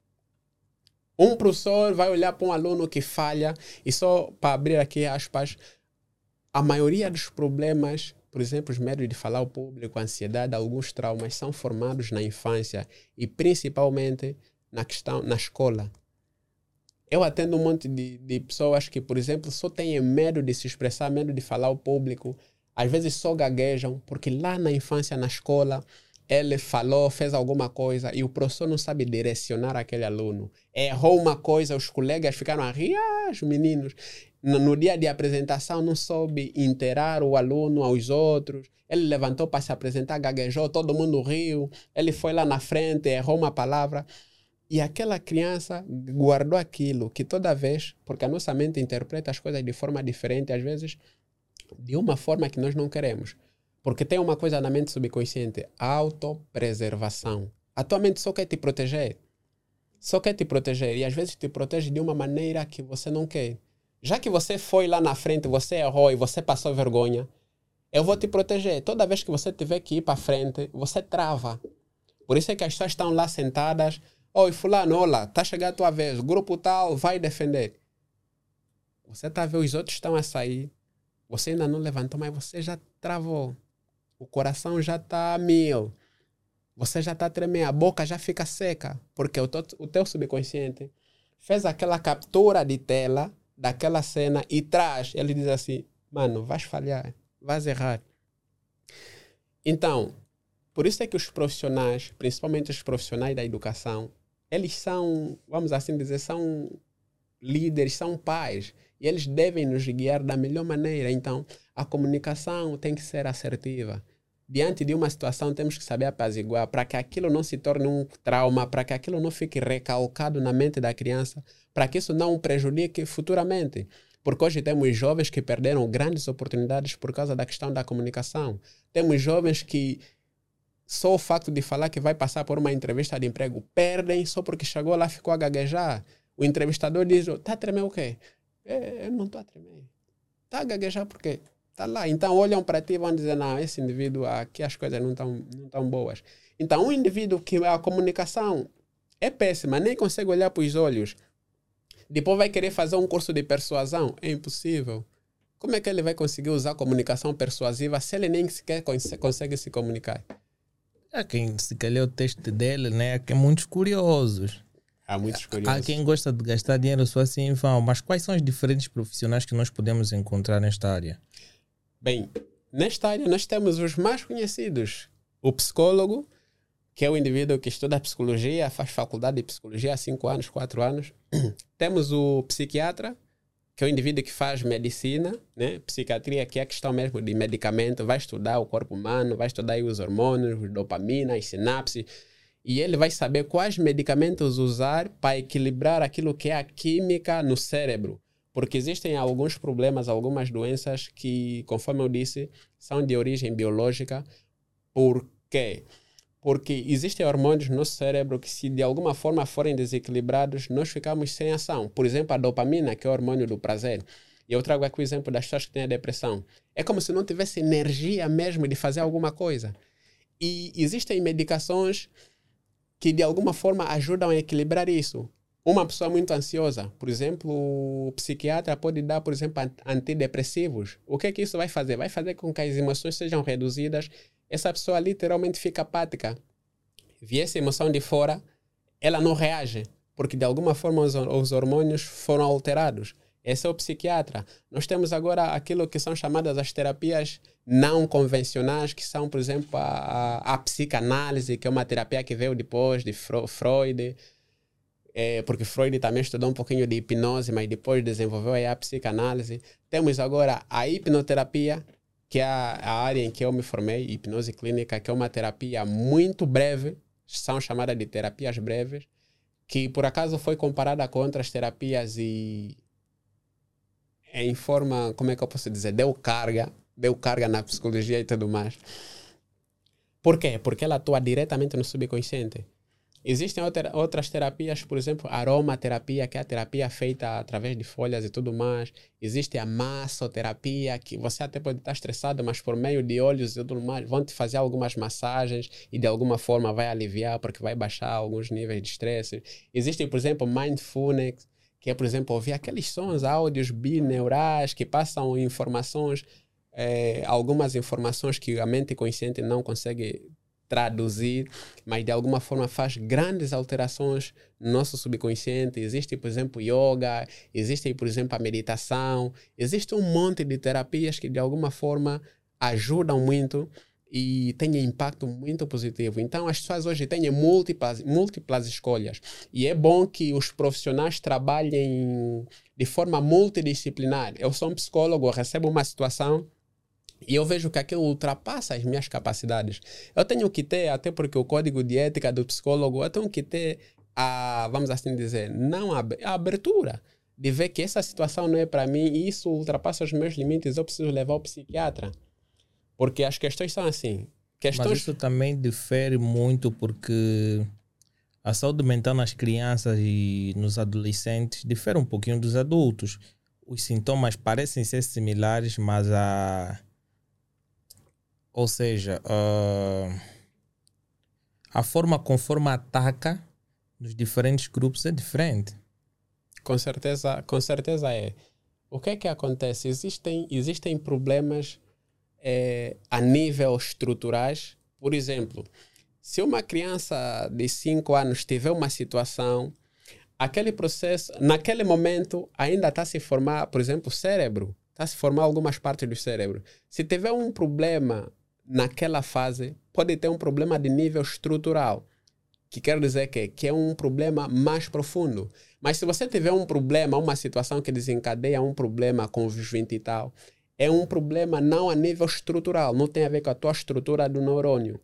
[SPEAKER 1] Um professor vai olhar para um aluno que falha, e só para abrir aqui aspas, a maioria dos problemas, por exemplo, os medos de falar ao público, a ansiedade, alguns traumas, são formados na infância e principalmente na questão na escola. Eu atendo um monte de, de pessoas que, por exemplo, só têm medo de se expressar, medo de falar ao público, às vezes só gaguejam, porque lá na infância, na escola, ele falou, fez alguma coisa e o professor não sabe direcionar aquele aluno. Errou uma coisa, os colegas ficaram a rir, ah, os meninos. No, dia de apresentação não soube interar o aluno aos outros. Ele levantou para se apresentar, gaguejou, todo mundo riu. Ele foi lá na frente, errou uma palavra. E aquela criança guardou aquilo que toda vez, porque a nossa mente interpreta as coisas de forma diferente, às vezes de uma forma que nós não queremos. Porque tem uma coisa na mente subconsciente: autopreservação. A tua mente só quer te proteger. Só quer te proteger. E às vezes te protege de uma maneira que você não quer. Já que você foi lá na frente, você errou e você passou vergonha, eu vou te proteger. Toda vez que você tiver que ir para frente, você trava. Por isso é que as pessoas estão lá sentadas. Oi, fulano, olá, tá chegando a tua vez. Grupo tal vai defender. Você tá vendo os outros estão a sair. Você ainda não levantou, mas você já travou o coração já está mil. Você já está tremendo, a boca já fica seca, porque o, o teu subconsciente fez aquela captura de tela daquela cena e traz. Ele diz assim: mano, vais falhar, vais errar. Então, por isso é que os profissionais, principalmente os profissionais da educação, eles são, vamos assim dizer, são líderes, são pais. E eles devem nos guiar da melhor maneira. Então, a comunicação tem que ser assertiva. Diante de uma situação, temos que saber apaziguar para que aquilo não se torne um trauma, para que aquilo não fique recalcado na mente da criança, para que isso não prejudique futuramente. Porque hoje temos jovens que perderam grandes oportunidades por causa da questão da comunicação. Temos jovens que só o facto de falar que vai passar por uma entrevista de emprego perdem só porque chegou lá ficou a gaguejar. O entrevistador diz: Tá a tremer o quê? É, eu não estou a tremer. Está a gaguejar por quê? Está lá. Então olham para ti e vão dizer: Não, esse indivíduo aqui as coisas não estão não tão boas. Então, um indivíduo que a comunicação é péssima, nem consegue olhar para os olhos, depois vai querer fazer um curso de persuasão. É impossível. Como é que ele vai conseguir usar comunicação persuasiva se ele nem sequer consegue se comunicar?
[SPEAKER 2] É quem se calhar o texto dele, né? Que é muitos curiosos.
[SPEAKER 1] Há muitos curiosos.
[SPEAKER 2] Há quem gosta de gastar dinheiro só assim vão. Mas quais são os diferentes profissionais que nós podemos encontrar nesta área?
[SPEAKER 1] Bem, nesta área nós temos os mais conhecidos. O psicólogo, que é o indivíduo que estuda psicologia, faz faculdade de psicologia há 5 anos, 4 anos. [clears throat] temos o psiquiatra, que é o indivíduo que faz medicina, né? psiquiatria, que é a questão mesmo de medicamento, vai estudar o corpo humano, vai estudar os hormônios, os dopamina, as sinapses e ele vai saber quais medicamentos usar para equilibrar aquilo que é a química no cérebro. Porque existem alguns problemas, algumas doenças que, conforme eu disse, são de origem biológica. Por quê? Porque existem hormônios no cérebro que, se de alguma forma forem desequilibrados, nós ficamos sem ação. Por exemplo, a dopamina, que é o hormônio do prazer. E eu trago aqui o exemplo das pessoas que têm a depressão. É como se não tivesse energia mesmo de fazer alguma coisa. E existem medicações que de alguma forma ajudam a equilibrar isso. Uma pessoa muito ansiosa, por exemplo, o psiquiatra pode dar, por exemplo, antidepressivos. O que é que isso vai fazer? Vai fazer com que as emoções sejam reduzidas. Essa pessoa literalmente fica apática. Viesse emoção de fora, ela não reage, porque de alguma forma os, os hormônios foram alterados. Esse é o psiquiatra. Nós temos agora aquilo que são chamadas as terapias não convencionais, que são, por exemplo, a, a, a psicanálise, que é uma terapia que veio depois de Freud, é, porque Freud também estudou um pouquinho de hipnose, mas depois desenvolveu a psicanálise. Temos agora a hipnoterapia, que é a, área em que eu me formei, hipnose clínica, que é uma terapia muito breve, são chamadas de terapias breves, que por acaso foi comparada com outras terapias e em forma, como é que eu posso dizer, deu carga, deu carga na psicologia e tudo mais. Por quê? Porque ela atua diretamente no subconsciente. Existem outra, outras terapias, por exemplo, aromaterapia, que é a terapia feita através de folhas e tudo mais. Existe a massoterapia, que você até pode estar estressado, mas por meio de óleos e tudo mais, vão te fazer algumas massagens e de alguma forma vai aliviar, porque vai baixar alguns níveis de estresse. Existe, por exemplo, mindfulness, que é, por exemplo, ouvir aqueles sons, áudios bineurais que passam informações, é, algumas informações que a mente consciente não consegue traduzir, mas de alguma forma faz grandes alterações no nosso subconsciente. Existe, por exemplo, yoga, existe, por exemplo, a meditação, existe um monte de terapias que de alguma forma ajudam muito e têm impacto muito positivo. Então, as pessoas hoje têm múltiplas, múltiplas escolhas. E é bom que os profissionais trabalhem de forma multidisciplinar. Eu sou um psicólogo, recebo uma situação e eu vejo que aquilo ultrapassa as minhas capacidades. Eu tenho que ter, até porque o código de ética do psicólogo, eu tenho que ter a, vamos assim dizer, não a, a abertura de ver que essa situação não é para mim e isso ultrapassa os meus limites, eu preciso levar o psiquiatra. Porque as questões são assim. Questões...
[SPEAKER 2] Mas isso também difere muito porque a saúde mental nas crianças e nos adolescentes difere um pouquinho dos adultos. Os sintomas parecem ser similares, mas a ou seja, uh, a forma conforme ataca nos diferentes grupos é diferente.
[SPEAKER 1] Com certeza, com certeza é. O que é que acontece? Existem, existem problemas é, a nível estruturais. Por exemplo, se uma criança de 5 anos tiver uma situação, aquele processo, naquele momento, ainda está se formar, por exemplo, o cérebro, está se formar algumas partes do cérebro. Se tiver um problema naquela fase, pode ter um problema de nível estrutural, que quer dizer que, que é um problema mais profundo. Mas se você tiver um problema, uma situação que desencadeia um problema convivente e tal, é um problema não a nível estrutural, não tem a ver com a tua estrutura do neurônio.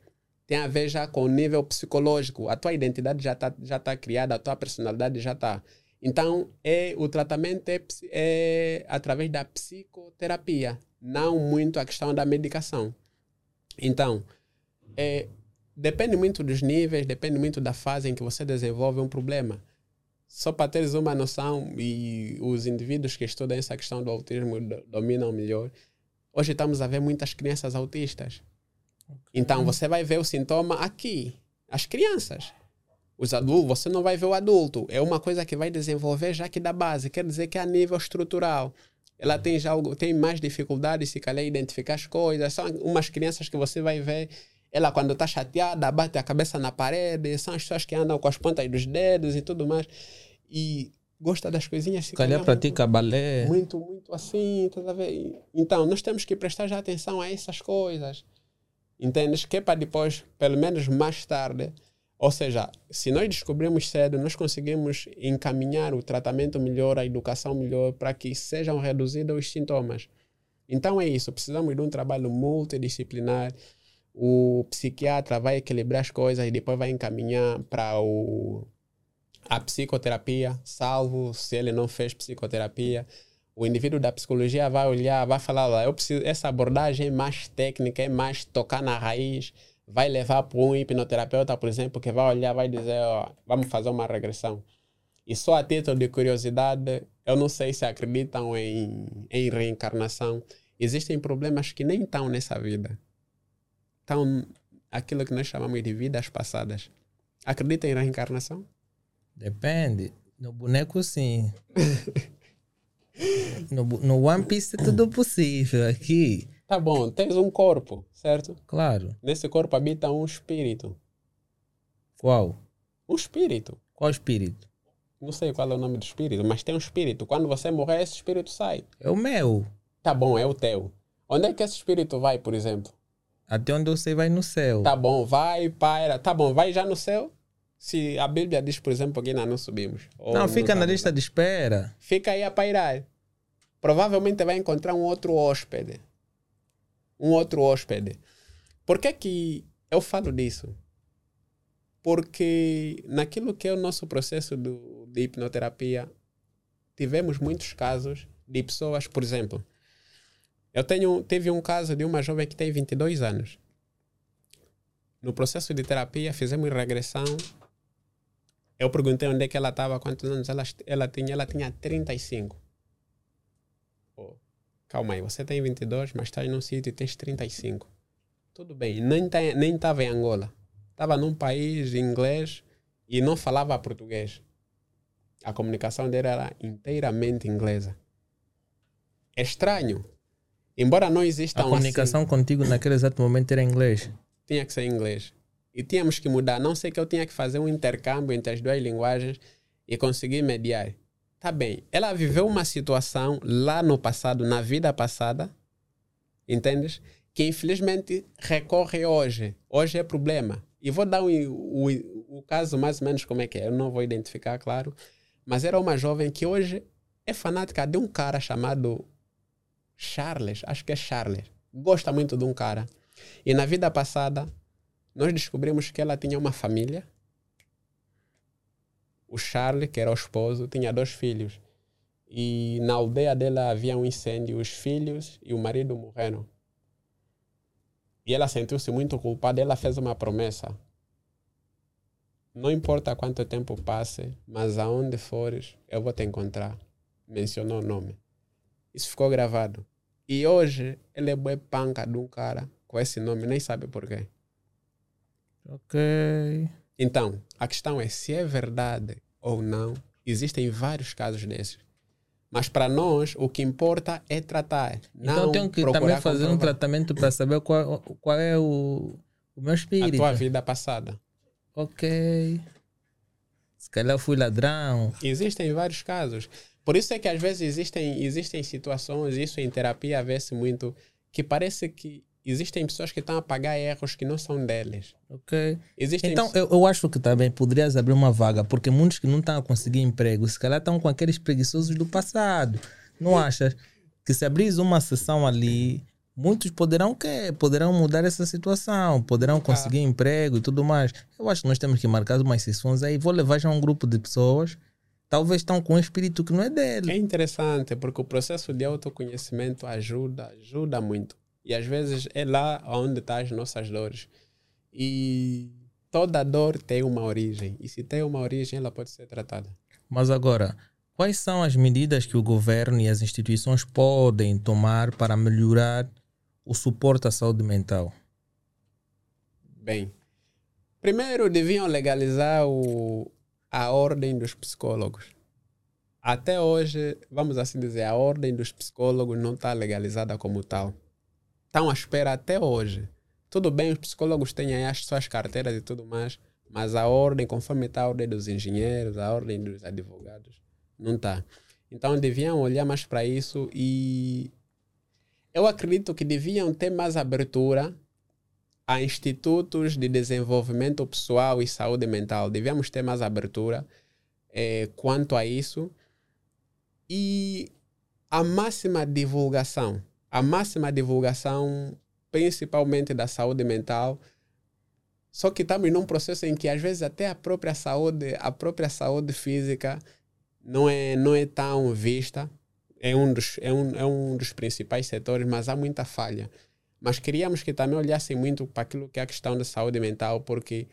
[SPEAKER 1] Tem a ver já com o nível psicológico. A tua identidade já está já tá criada, a tua personalidade já está. Então, é, o tratamento é, é através da psicoterapia, não muito a questão da medicação. Então, é, depende muito dos níveis, depende muito da fase em que você desenvolve um problema. Só para teres uma noção, e os indivíduos que estudam essa questão do autismo dominam melhor, hoje estamos a ver muitas crianças autistas. Okay. Então, você vai ver o sintoma aqui, as crianças. Os adultos, você não vai ver o adulto. É uma coisa que vai desenvolver já que da base, quer dizer que é a nível estrutural ela tem já tem mais dificuldade se calhar identificar as coisas. São umas crianças que você vai ver, ela quando está chateada bate a cabeça na parede, são as pessoas que andam com as pontas dos dedos e tudo mais. E gosta das coisinhas. Se
[SPEAKER 2] calhar, calhar pratica muito, balé.
[SPEAKER 1] Muito, muito assim, a ver? Então, nós temos que prestar já atenção a essas coisas. Entendes? Que é para depois, pelo menos mais tarde, ou seja, se nós descobrimos cedo, nós conseguimos encaminhar o tratamento melhor, a educação melhor, para que sejam reduzidos os sintomas. Então é isso, precisamos de um trabalho multidisciplinar. O psiquiatra vai equilibrar as coisas e depois vai encaminhar para o, a psicoterapia, salvo se ele não fez psicoterapia. O indivíduo da psicologia vai olhar, vai falar, olha, eu preciso, essa abordagem é mais técnica, é mais tocar na raiz, vai levar para um hipnoterapeuta, por exemplo, que vai olhar, vai dizer, ó, vamos fazer uma regressão. E só a título de curiosidade, eu não sei se acreditam em, em reencarnação. Existem problemas que nem estão nessa vida. Estão aquilo que nós chamamos de vidas passadas. Acreditam em reencarnação?
[SPEAKER 2] Depende. No boneco, sim. [laughs] no, no One Piece é tudo possível. Aqui
[SPEAKER 1] Tá bom, tens um corpo, certo?
[SPEAKER 2] Claro.
[SPEAKER 1] Nesse corpo habita um espírito.
[SPEAKER 2] Qual?
[SPEAKER 1] Um espírito.
[SPEAKER 2] Qual espírito?
[SPEAKER 1] Não sei qual é o nome do espírito, mas tem um espírito. Quando você morrer, esse espírito sai.
[SPEAKER 2] É o meu.
[SPEAKER 1] Tá bom, é o teu. Onde é que esse espírito vai, por exemplo?
[SPEAKER 2] Até onde você vai no céu.
[SPEAKER 1] Tá bom, vai, paira. Tá bom, vai já no céu? Se a Bíblia diz, por exemplo, que ainda não subimos.
[SPEAKER 2] Não, fica na lista de espera.
[SPEAKER 1] Fica aí a pairar. Provavelmente vai encontrar um outro hóspede um outro hóspede. Por que, que eu falo disso? Porque naquilo que é o nosso processo do, de hipnoterapia, tivemos muitos casos de pessoas, por exemplo, eu tenho, teve um caso de uma jovem que tem 22 anos. no processo de terapia, fizemos regressão. Eu perguntei onde é que ela estava, quantos anos ela, ela tinha. Ela tinha 35. Pô, calma aí, você tem 22, mas está num sítio e tens 35. Tudo bem, nem tá, nem estava em Angola. Estava num país inglês e não falava português. A comunicação dele era inteiramente inglesa. É estranho. Embora não exista
[SPEAKER 2] A comunicação assim, contigo naquele exato momento era inglês?
[SPEAKER 1] Tinha que ser inglês. E tínhamos que mudar. Não sei que eu tinha que fazer um intercâmbio entre as duas linguagens e conseguir mediar. Tá bem. Ela viveu uma situação lá no passado, na vida passada, entendes? Que infelizmente recorre hoje. Hoje é problema. E vou dar o, o, o caso mais ou menos como é que é. Eu não vou identificar, claro. Mas era uma jovem que hoje é fanática de um cara chamado Charles. Acho que é Charles. Gosta muito de um cara. E na vida passada, nós descobrimos que ela tinha uma família. O Charles, que era o esposo, tinha dois filhos. E na aldeia dela havia um incêndio. Os filhos e o marido morreram. E ela sentiu-se muito culpada. Ela fez uma promessa não importa quanto tempo passe, mas aonde fores, eu vou te encontrar. Mencionou o nome. Isso ficou gravado. E hoje ele é boi panca de um cara com esse nome, nem sabe porquê.
[SPEAKER 2] Ok.
[SPEAKER 1] Então, a questão é se é verdade ou não. Existem vários casos desses. Mas para nós, o que importa é tratar.
[SPEAKER 2] Então, tenho que também fazer comprovar. um tratamento para saber qual, qual é o, o meu espírito.
[SPEAKER 1] A tua vida passada.
[SPEAKER 2] Ok. Se calhar fui ladrão.
[SPEAKER 1] Existem vários casos. Por isso é que às vezes existem, existem situações, isso em terapia vê-se muito, que parece que existem pessoas que estão a pagar erros que não são deles.
[SPEAKER 2] Ok. Existem então, eu, eu acho que também poderias abrir uma vaga, porque muitos que não estão a conseguir emprego, se calhar estão com aqueles preguiçosos do passado. Não achas? Que se abris uma sessão ali, muitos poderão que poderão mudar essa situação, poderão conseguir ah. emprego e tudo mais. Eu acho que nós temos que marcar umas sessões aí. Vou levar já um grupo de pessoas, talvez estão com um espírito que não é dele.
[SPEAKER 1] É interessante, porque o processo de autoconhecimento ajuda, ajuda muito. E às vezes é lá onde estão tá as nossas dores. E toda dor tem uma origem. E se tem uma origem, ela pode ser tratada.
[SPEAKER 2] Mas agora, quais são as medidas que o governo e as instituições podem tomar para melhorar o suporte à saúde mental?
[SPEAKER 1] Bem, primeiro deviam legalizar o, a ordem dos psicólogos. Até hoje, vamos assim dizer, a ordem dos psicólogos não está legalizada como tal. Estão à espera até hoje. Tudo bem, os psicólogos têm aí as suas carteiras e tudo mais, mas a ordem, conforme está a ordem dos engenheiros, a ordem dos advogados, não está. Então deviam olhar mais para isso e eu acredito que deviam ter mais abertura a institutos de desenvolvimento pessoal e saúde mental. Devíamos ter mais abertura eh, quanto a isso. E a máxima divulgação, a máxima divulgação, principalmente da saúde mental. Só que estamos num processo em que às vezes até a própria saúde, a própria saúde física não é, não é tão vista é um dos, é um, é um dos principais setores, mas há muita falha. Mas queríamos que também olhassem muito para aquilo que é a questão da saúde mental, porque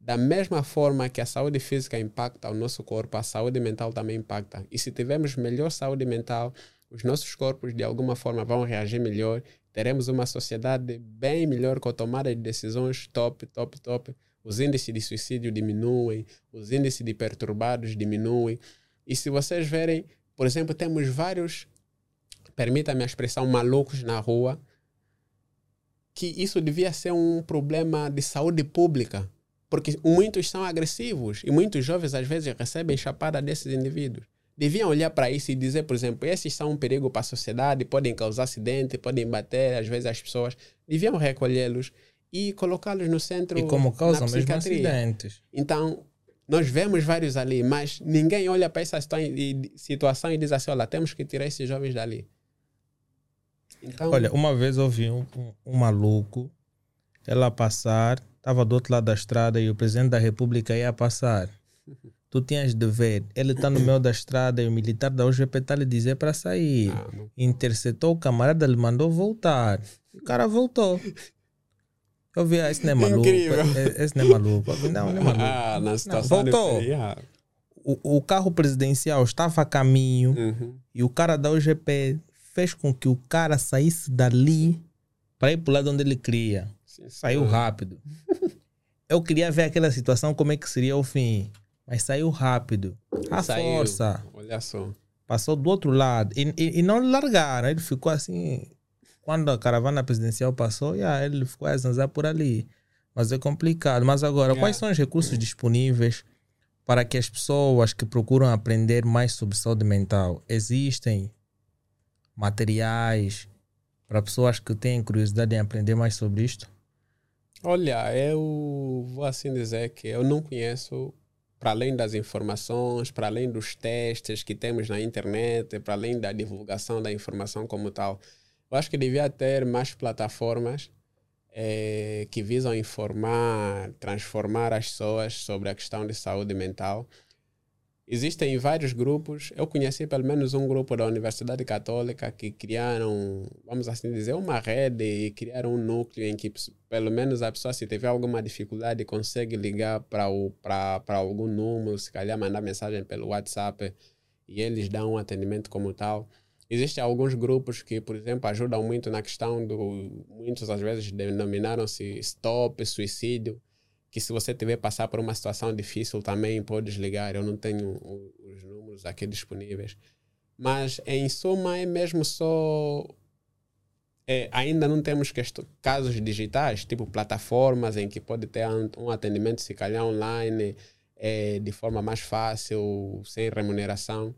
[SPEAKER 1] da mesma forma que a saúde física impacta o nosso corpo, a saúde mental também impacta. E se tivermos melhor saúde mental, os nossos corpos de alguma forma vão reagir melhor, teremos uma sociedade bem melhor com tomada de decisões top, top, top. Os índices de suicídio diminuem, os índices de perturbados diminuem. E se vocês verem, por exemplo, temos vários, permita-me a expressão, malucos na rua, que isso devia ser um problema de saúde pública, porque muitos são agressivos e muitos jovens às vezes recebem chapada desses indivíduos. Deviam olhar para isso e dizer, por exemplo, esses são um perigo para a sociedade, podem causar acidente, podem bater às vezes as pessoas. Deviam recolhê-los e colocá-los no centro
[SPEAKER 2] e como causam mesmo acidentes.
[SPEAKER 1] Então, nós vemos vários ali, mas ninguém olha para essa situação e diz assim: olha, temos que tirar esses jovens dali.
[SPEAKER 2] Então, olha, uma vez eu vi um, um, um maluco, ela passar, estava do outro lado da estrada e o presidente da república ia passar. [laughs] tu tinhas de ver, ele está no meio da estrada e o militar da UGP está lhe dizer para sair. Ah, Interceptou o camarada, ele mandou voltar. O cara voltou. Eu vi, ah, esse não é maluco. É, esse não é maluco. Não, não é [laughs] maluco.
[SPEAKER 1] Ah, na situação
[SPEAKER 2] não, voltou. O, o carro presidencial estava a caminho uhum. e o cara da UGP fez com que o cara saísse dali para ir para o lado onde ele queria. Sim, Saiu rápido. [laughs] Eu queria ver aquela situação, como é que seria o fim. Mas saiu rápido. A saiu. força.
[SPEAKER 1] Olha só.
[SPEAKER 2] Passou do outro lado. E, e, e não largaram. Ele ficou assim. Quando a caravana presidencial passou, yeah, ele ficou a zanzar por ali. Mas é complicado. Mas agora, quais são os recursos disponíveis para que as pessoas que procuram aprender mais sobre saúde mental existem materiais para pessoas que têm curiosidade em aprender mais sobre isto?
[SPEAKER 1] Olha, eu vou assim dizer que eu não conheço, para além das informações, para além dos testes que temos na internet, para além da divulgação da informação como tal, eu acho que devia ter mais plataformas é, que visam informar, transformar as pessoas sobre a questão de saúde mental Existem vários grupos. Eu conheci pelo menos um grupo da Universidade Católica que criaram, vamos assim dizer, uma rede e criaram um núcleo em que pelo menos a pessoa, se tiver alguma dificuldade, consegue ligar para algum número, se calhar mandar mensagem pelo WhatsApp e eles dão um atendimento como tal. Existem alguns grupos que, por exemplo, ajudam muito na questão do. Muitos às vezes denominaram-se stop, suicídio que se você tiver passar por uma situação difícil também podes ligar. Eu não tenho os números aqui disponíveis. Mas, em suma, é mesmo só... É, ainda não temos casos digitais, tipo plataformas em que pode ter um atendimento, se calhar online, é, de forma mais fácil, sem remuneração.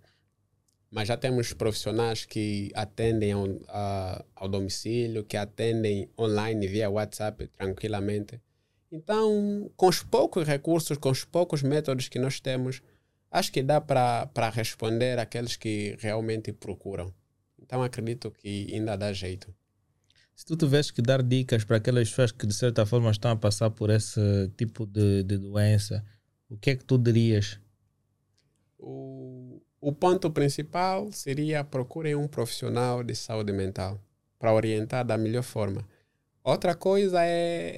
[SPEAKER 1] Mas já temos profissionais que atendem ao, a, ao domicílio, que atendem online via WhatsApp tranquilamente então, com os poucos recursos, com os poucos métodos que nós temos, acho que dá para responder aqueles que realmente procuram. Então, acredito que ainda dá jeito.
[SPEAKER 2] Se tu tivesse que dar dicas para aquelas pessoas que de certa forma estão a passar por esse tipo de, de doença, o que é que tu dirias?
[SPEAKER 1] O, o ponto principal seria procurem um profissional de saúde mental para orientar da melhor forma. Outra coisa é,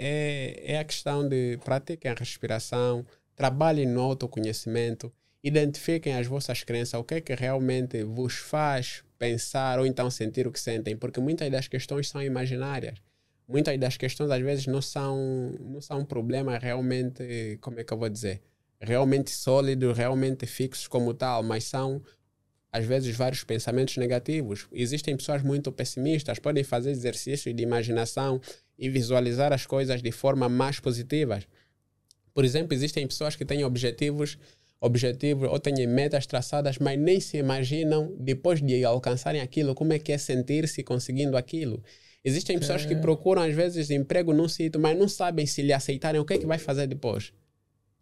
[SPEAKER 1] é, é a questão de pratiquem a respiração, trabalhem no autoconhecimento, identifiquem as vossas crenças, o que é que realmente vos faz pensar ou então sentir o que sentem, porque muitas das questões são imaginárias. Muitas das questões às vezes não são não são um problema realmente, como é que eu vou dizer, realmente sólidos, realmente fixos como tal, mas são às vezes vários pensamentos negativos. Existem pessoas muito pessimistas, podem fazer exercícios de imaginação e visualizar as coisas de forma mais positiva. Por exemplo, existem pessoas que têm objetivos, objetivos ou têm metas traçadas, mas nem se imaginam depois de alcançarem aquilo, como é que é sentir-se conseguindo aquilo. Existem pessoas que é. procuram às vezes emprego num sítio, mas não sabem se lhe aceitarem o que é que vai fazer depois.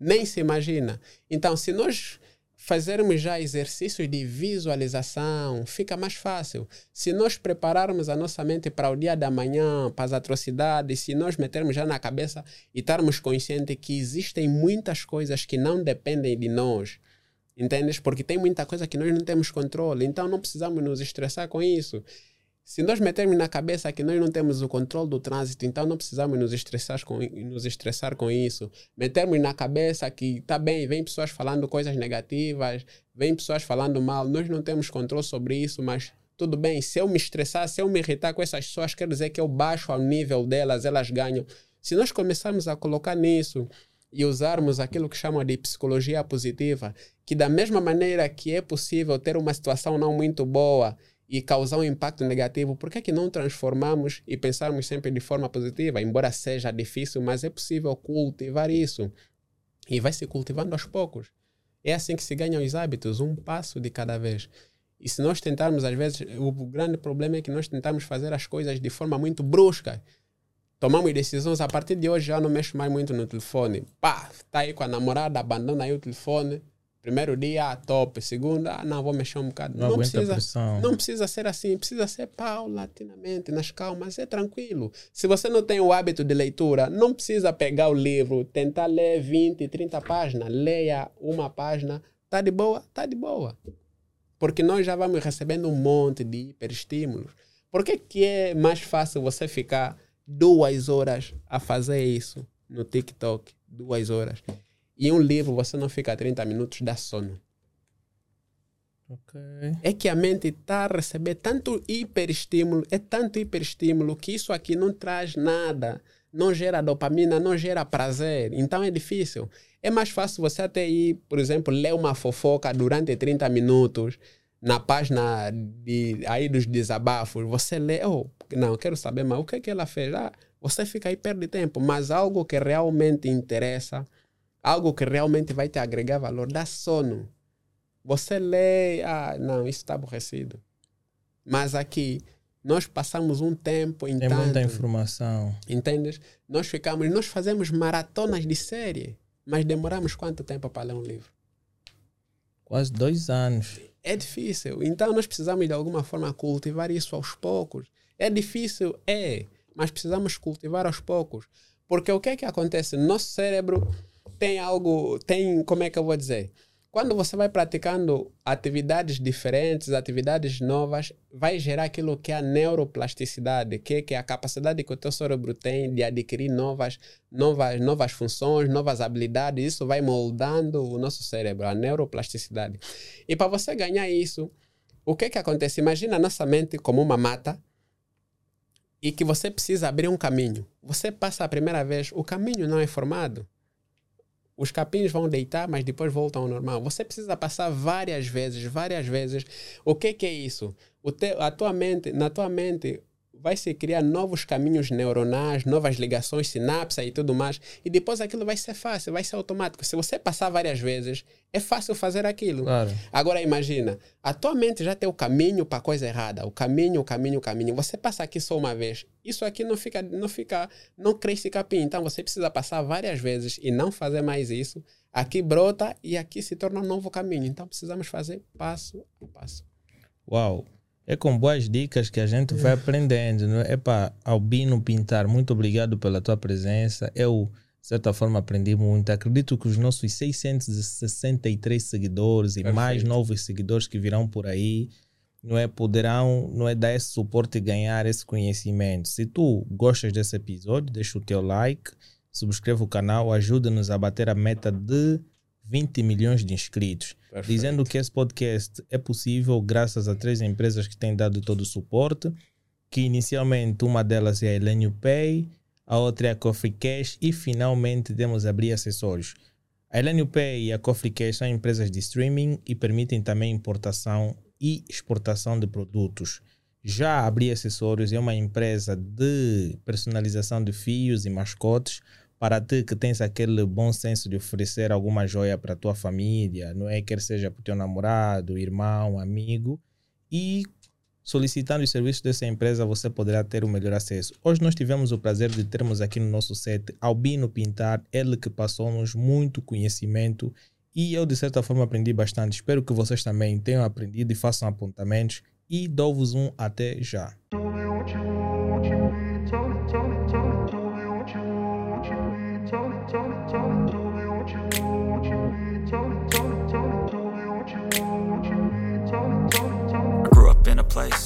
[SPEAKER 1] Nem se imagina. Então, se nós fazermos já exercícios de visualização, fica mais fácil. Se nós prepararmos a nossa mente para o dia da manhã, para as atrocidades, se nós metermos já na cabeça e estarmos conscientes que existem muitas coisas que não dependem de nós, entendes? Porque tem muita coisa que nós não temos controle, então não precisamos nos estressar com isso. Se nós metermos na cabeça que nós não temos o controle do trânsito, então não precisamos nos estressar com, nos estressar com isso. Metermos na cabeça que está bem, vem pessoas falando coisas negativas, vem pessoas falando mal, nós não temos controle sobre isso, mas tudo bem. Se eu me estressar, se eu me irritar com essas pessoas, quer dizer que eu baixo ao nível delas, elas ganham. Se nós começarmos a colocar nisso e usarmos aquilo que chamam de psicologia positiva, que da mesma maneira que é possível ter uma situação não muito boa e causar um impacto negativo, por que, é que não transformamos e pensarmos sempre de forma positiva? Embora seja difícil, mas é possível cultivar isso. E vai se cultivando aos poucos. É assim que se ganham os hábitos, um passo de cada vez. E se nós tentarmos, às vezes, o grande problema é que nós tentamos fazer as coisas de forma muito brusca. Tomamos decisões, a partir de hoje já não mexo mais muito no telefone. Pá, tá aí com a namorada, abandona aí o telefone Primeiro dia, ah, top. Segundo, ah, não, vou mexer um bocado.
[SPEAKER 2] Não, não
[SPEAKER 1] precisa, não precisa ser assim, precisa ser paulatinamente, nas calmas, é tranquilo. Se você não tem o hábito de leitura, não precisa pegar o livro, tentar ler 20, 30 páginas. Leia uma página, tá de boa? Tá de boa. Porque nós já vamos recebendo um monte de hiperestímulos. Por que, que é mais fácil você ficar duas horas a fazer isso no TikTok. Duas horas. E um livro você não fica 30 minutos, dá sono.
[SPEAKER 2] Ok.
[SPEAKER 1] É que a mente está a receber tanto hiperestímulo, é tanto hiperestímulo que isso aqui não traz nada, não gera dopamina, não gera prazer. Então é difícil. É mais fácil você até ir, por exemplo, ler uma fofoca durante 30 minutos na página de, aí dos desabafos. Você lê, oh, não, quero saber mais o que, é que ela fez. Ah, você fica aí perde tempo, mas algo que realmente interessa, algo que realmente vai te agregar valor, dá sono. Você lê, ah, não, isso está aborrecido. Mas aqui, nós passamos um tempo em
[SPEAKER 2] Tem
[SPEAKER 1] tanto,
[SPEAKER 2] muita informação.
[SPEAKER 1] Entendes? Nós ficamos, nós fazemos maratonas de série, mas demoramos quanto tempo para ler um livro?
[SPEAKER 2] Quase dois anos.
[SPEAKER 1] É difícil. Então nós precisamos de alguma forma cultivar isso aos poucos. É difícil, é, mas precisamos cultivar aos poucos. Porque o que é que acontece? Nosso cérebro tem algo, tem, como é que eu vou dizer? Quando você vai praticando atividades diferentes, atividades novas, vai gerar aquilo que é a neuroplasticidade, que é, a capacidade que o teu cérebro tem de adquirir novas, novas, novas funções, novas habilidades. Isso vai moldando o nosso cérebro, a neuroplasticidade. E para você ganhar isso, o que que acontece? Imagina a nossa mente como uma mata e que você precisa abrir um caminho. Você passa a primeira vez, o caminho não é formado os capins vão deitar, mas depois voltam ao normal. Você precisa passar várias vezes, várias vezes. O que, que é isso? Te, a tua mente, na tua mente vai se criar novos caminhos neuronais, novas ligações, sinapses e tudo mais, e depois aquilo vai ser fácil, vai ser automático. Se você passar várias vezes, é fácil fazer aquilo.
[SPEAKER 2] Claro.
[SPEAKER 1] Agora imagina, a tua mente já tem o caminho para a coisa errada, o caminho, o caminho, o caminho. Você passa aqui só uma vez, isso aqui não fica, não fica, não cresce capim. Então você precisa passar várias vezes e não fazer mais isso. Aqui brota e aqui se torna um novo caminho. Então precisamos fazer passo a passo.
[SPEAKER 2] Uau! É com boas dicas que a gente vai aprendendo. Não é? Epa, Albino Pintar, muito obrigado pela tua presença. Eu, de certa forma, aprendi muito. Acredito que os nossos 663 seguidores e
[SPEAKER 1] Perfeito.
[SPEAKER 2] mais novos seguidores que virão por aí, não é, poderão não é, dar esse suporte e ganhar esse conhecimento. Se tu gostas desse episódio, deixa o teu like, subscreva o canal, ajuda-nos a bater a meta de 20 milhões de inscritos.
[SPEAKER 1] Perfeito.
[SPEAKER 2] Dizendo que esse podcast é possível graças a três empresas que têm dado todo o suporte, que inicialmente uma delas é a Elenio Pay, a outra é a Coffee Cash e finalmente temos abrir acessórios. A Elenio Pay e a Coffee Cash são empresas de streaming e permitem também importação e exportação de produtos. Já a Abrir Acessórios é uma empresa de personalização de fios e mascotes para ti que tens aquele bom senso de oferecer alguma joia para a tua família, não é? Quer seja para o teu namorado, irmão, amigo. E solicitando os serviços dessa empresa, você poderá ter o melhor acesso. Hoje nós tivemos o prazer de termos aqui no nosso set Albino Pintar, ele que passou-nos muito conhecimento e eu, de certa forma, aprendi bastante. Espero que vocês também tenham aprendido e façam apontamentos. E dou-vos um até já.
[SPEAKER 3] Place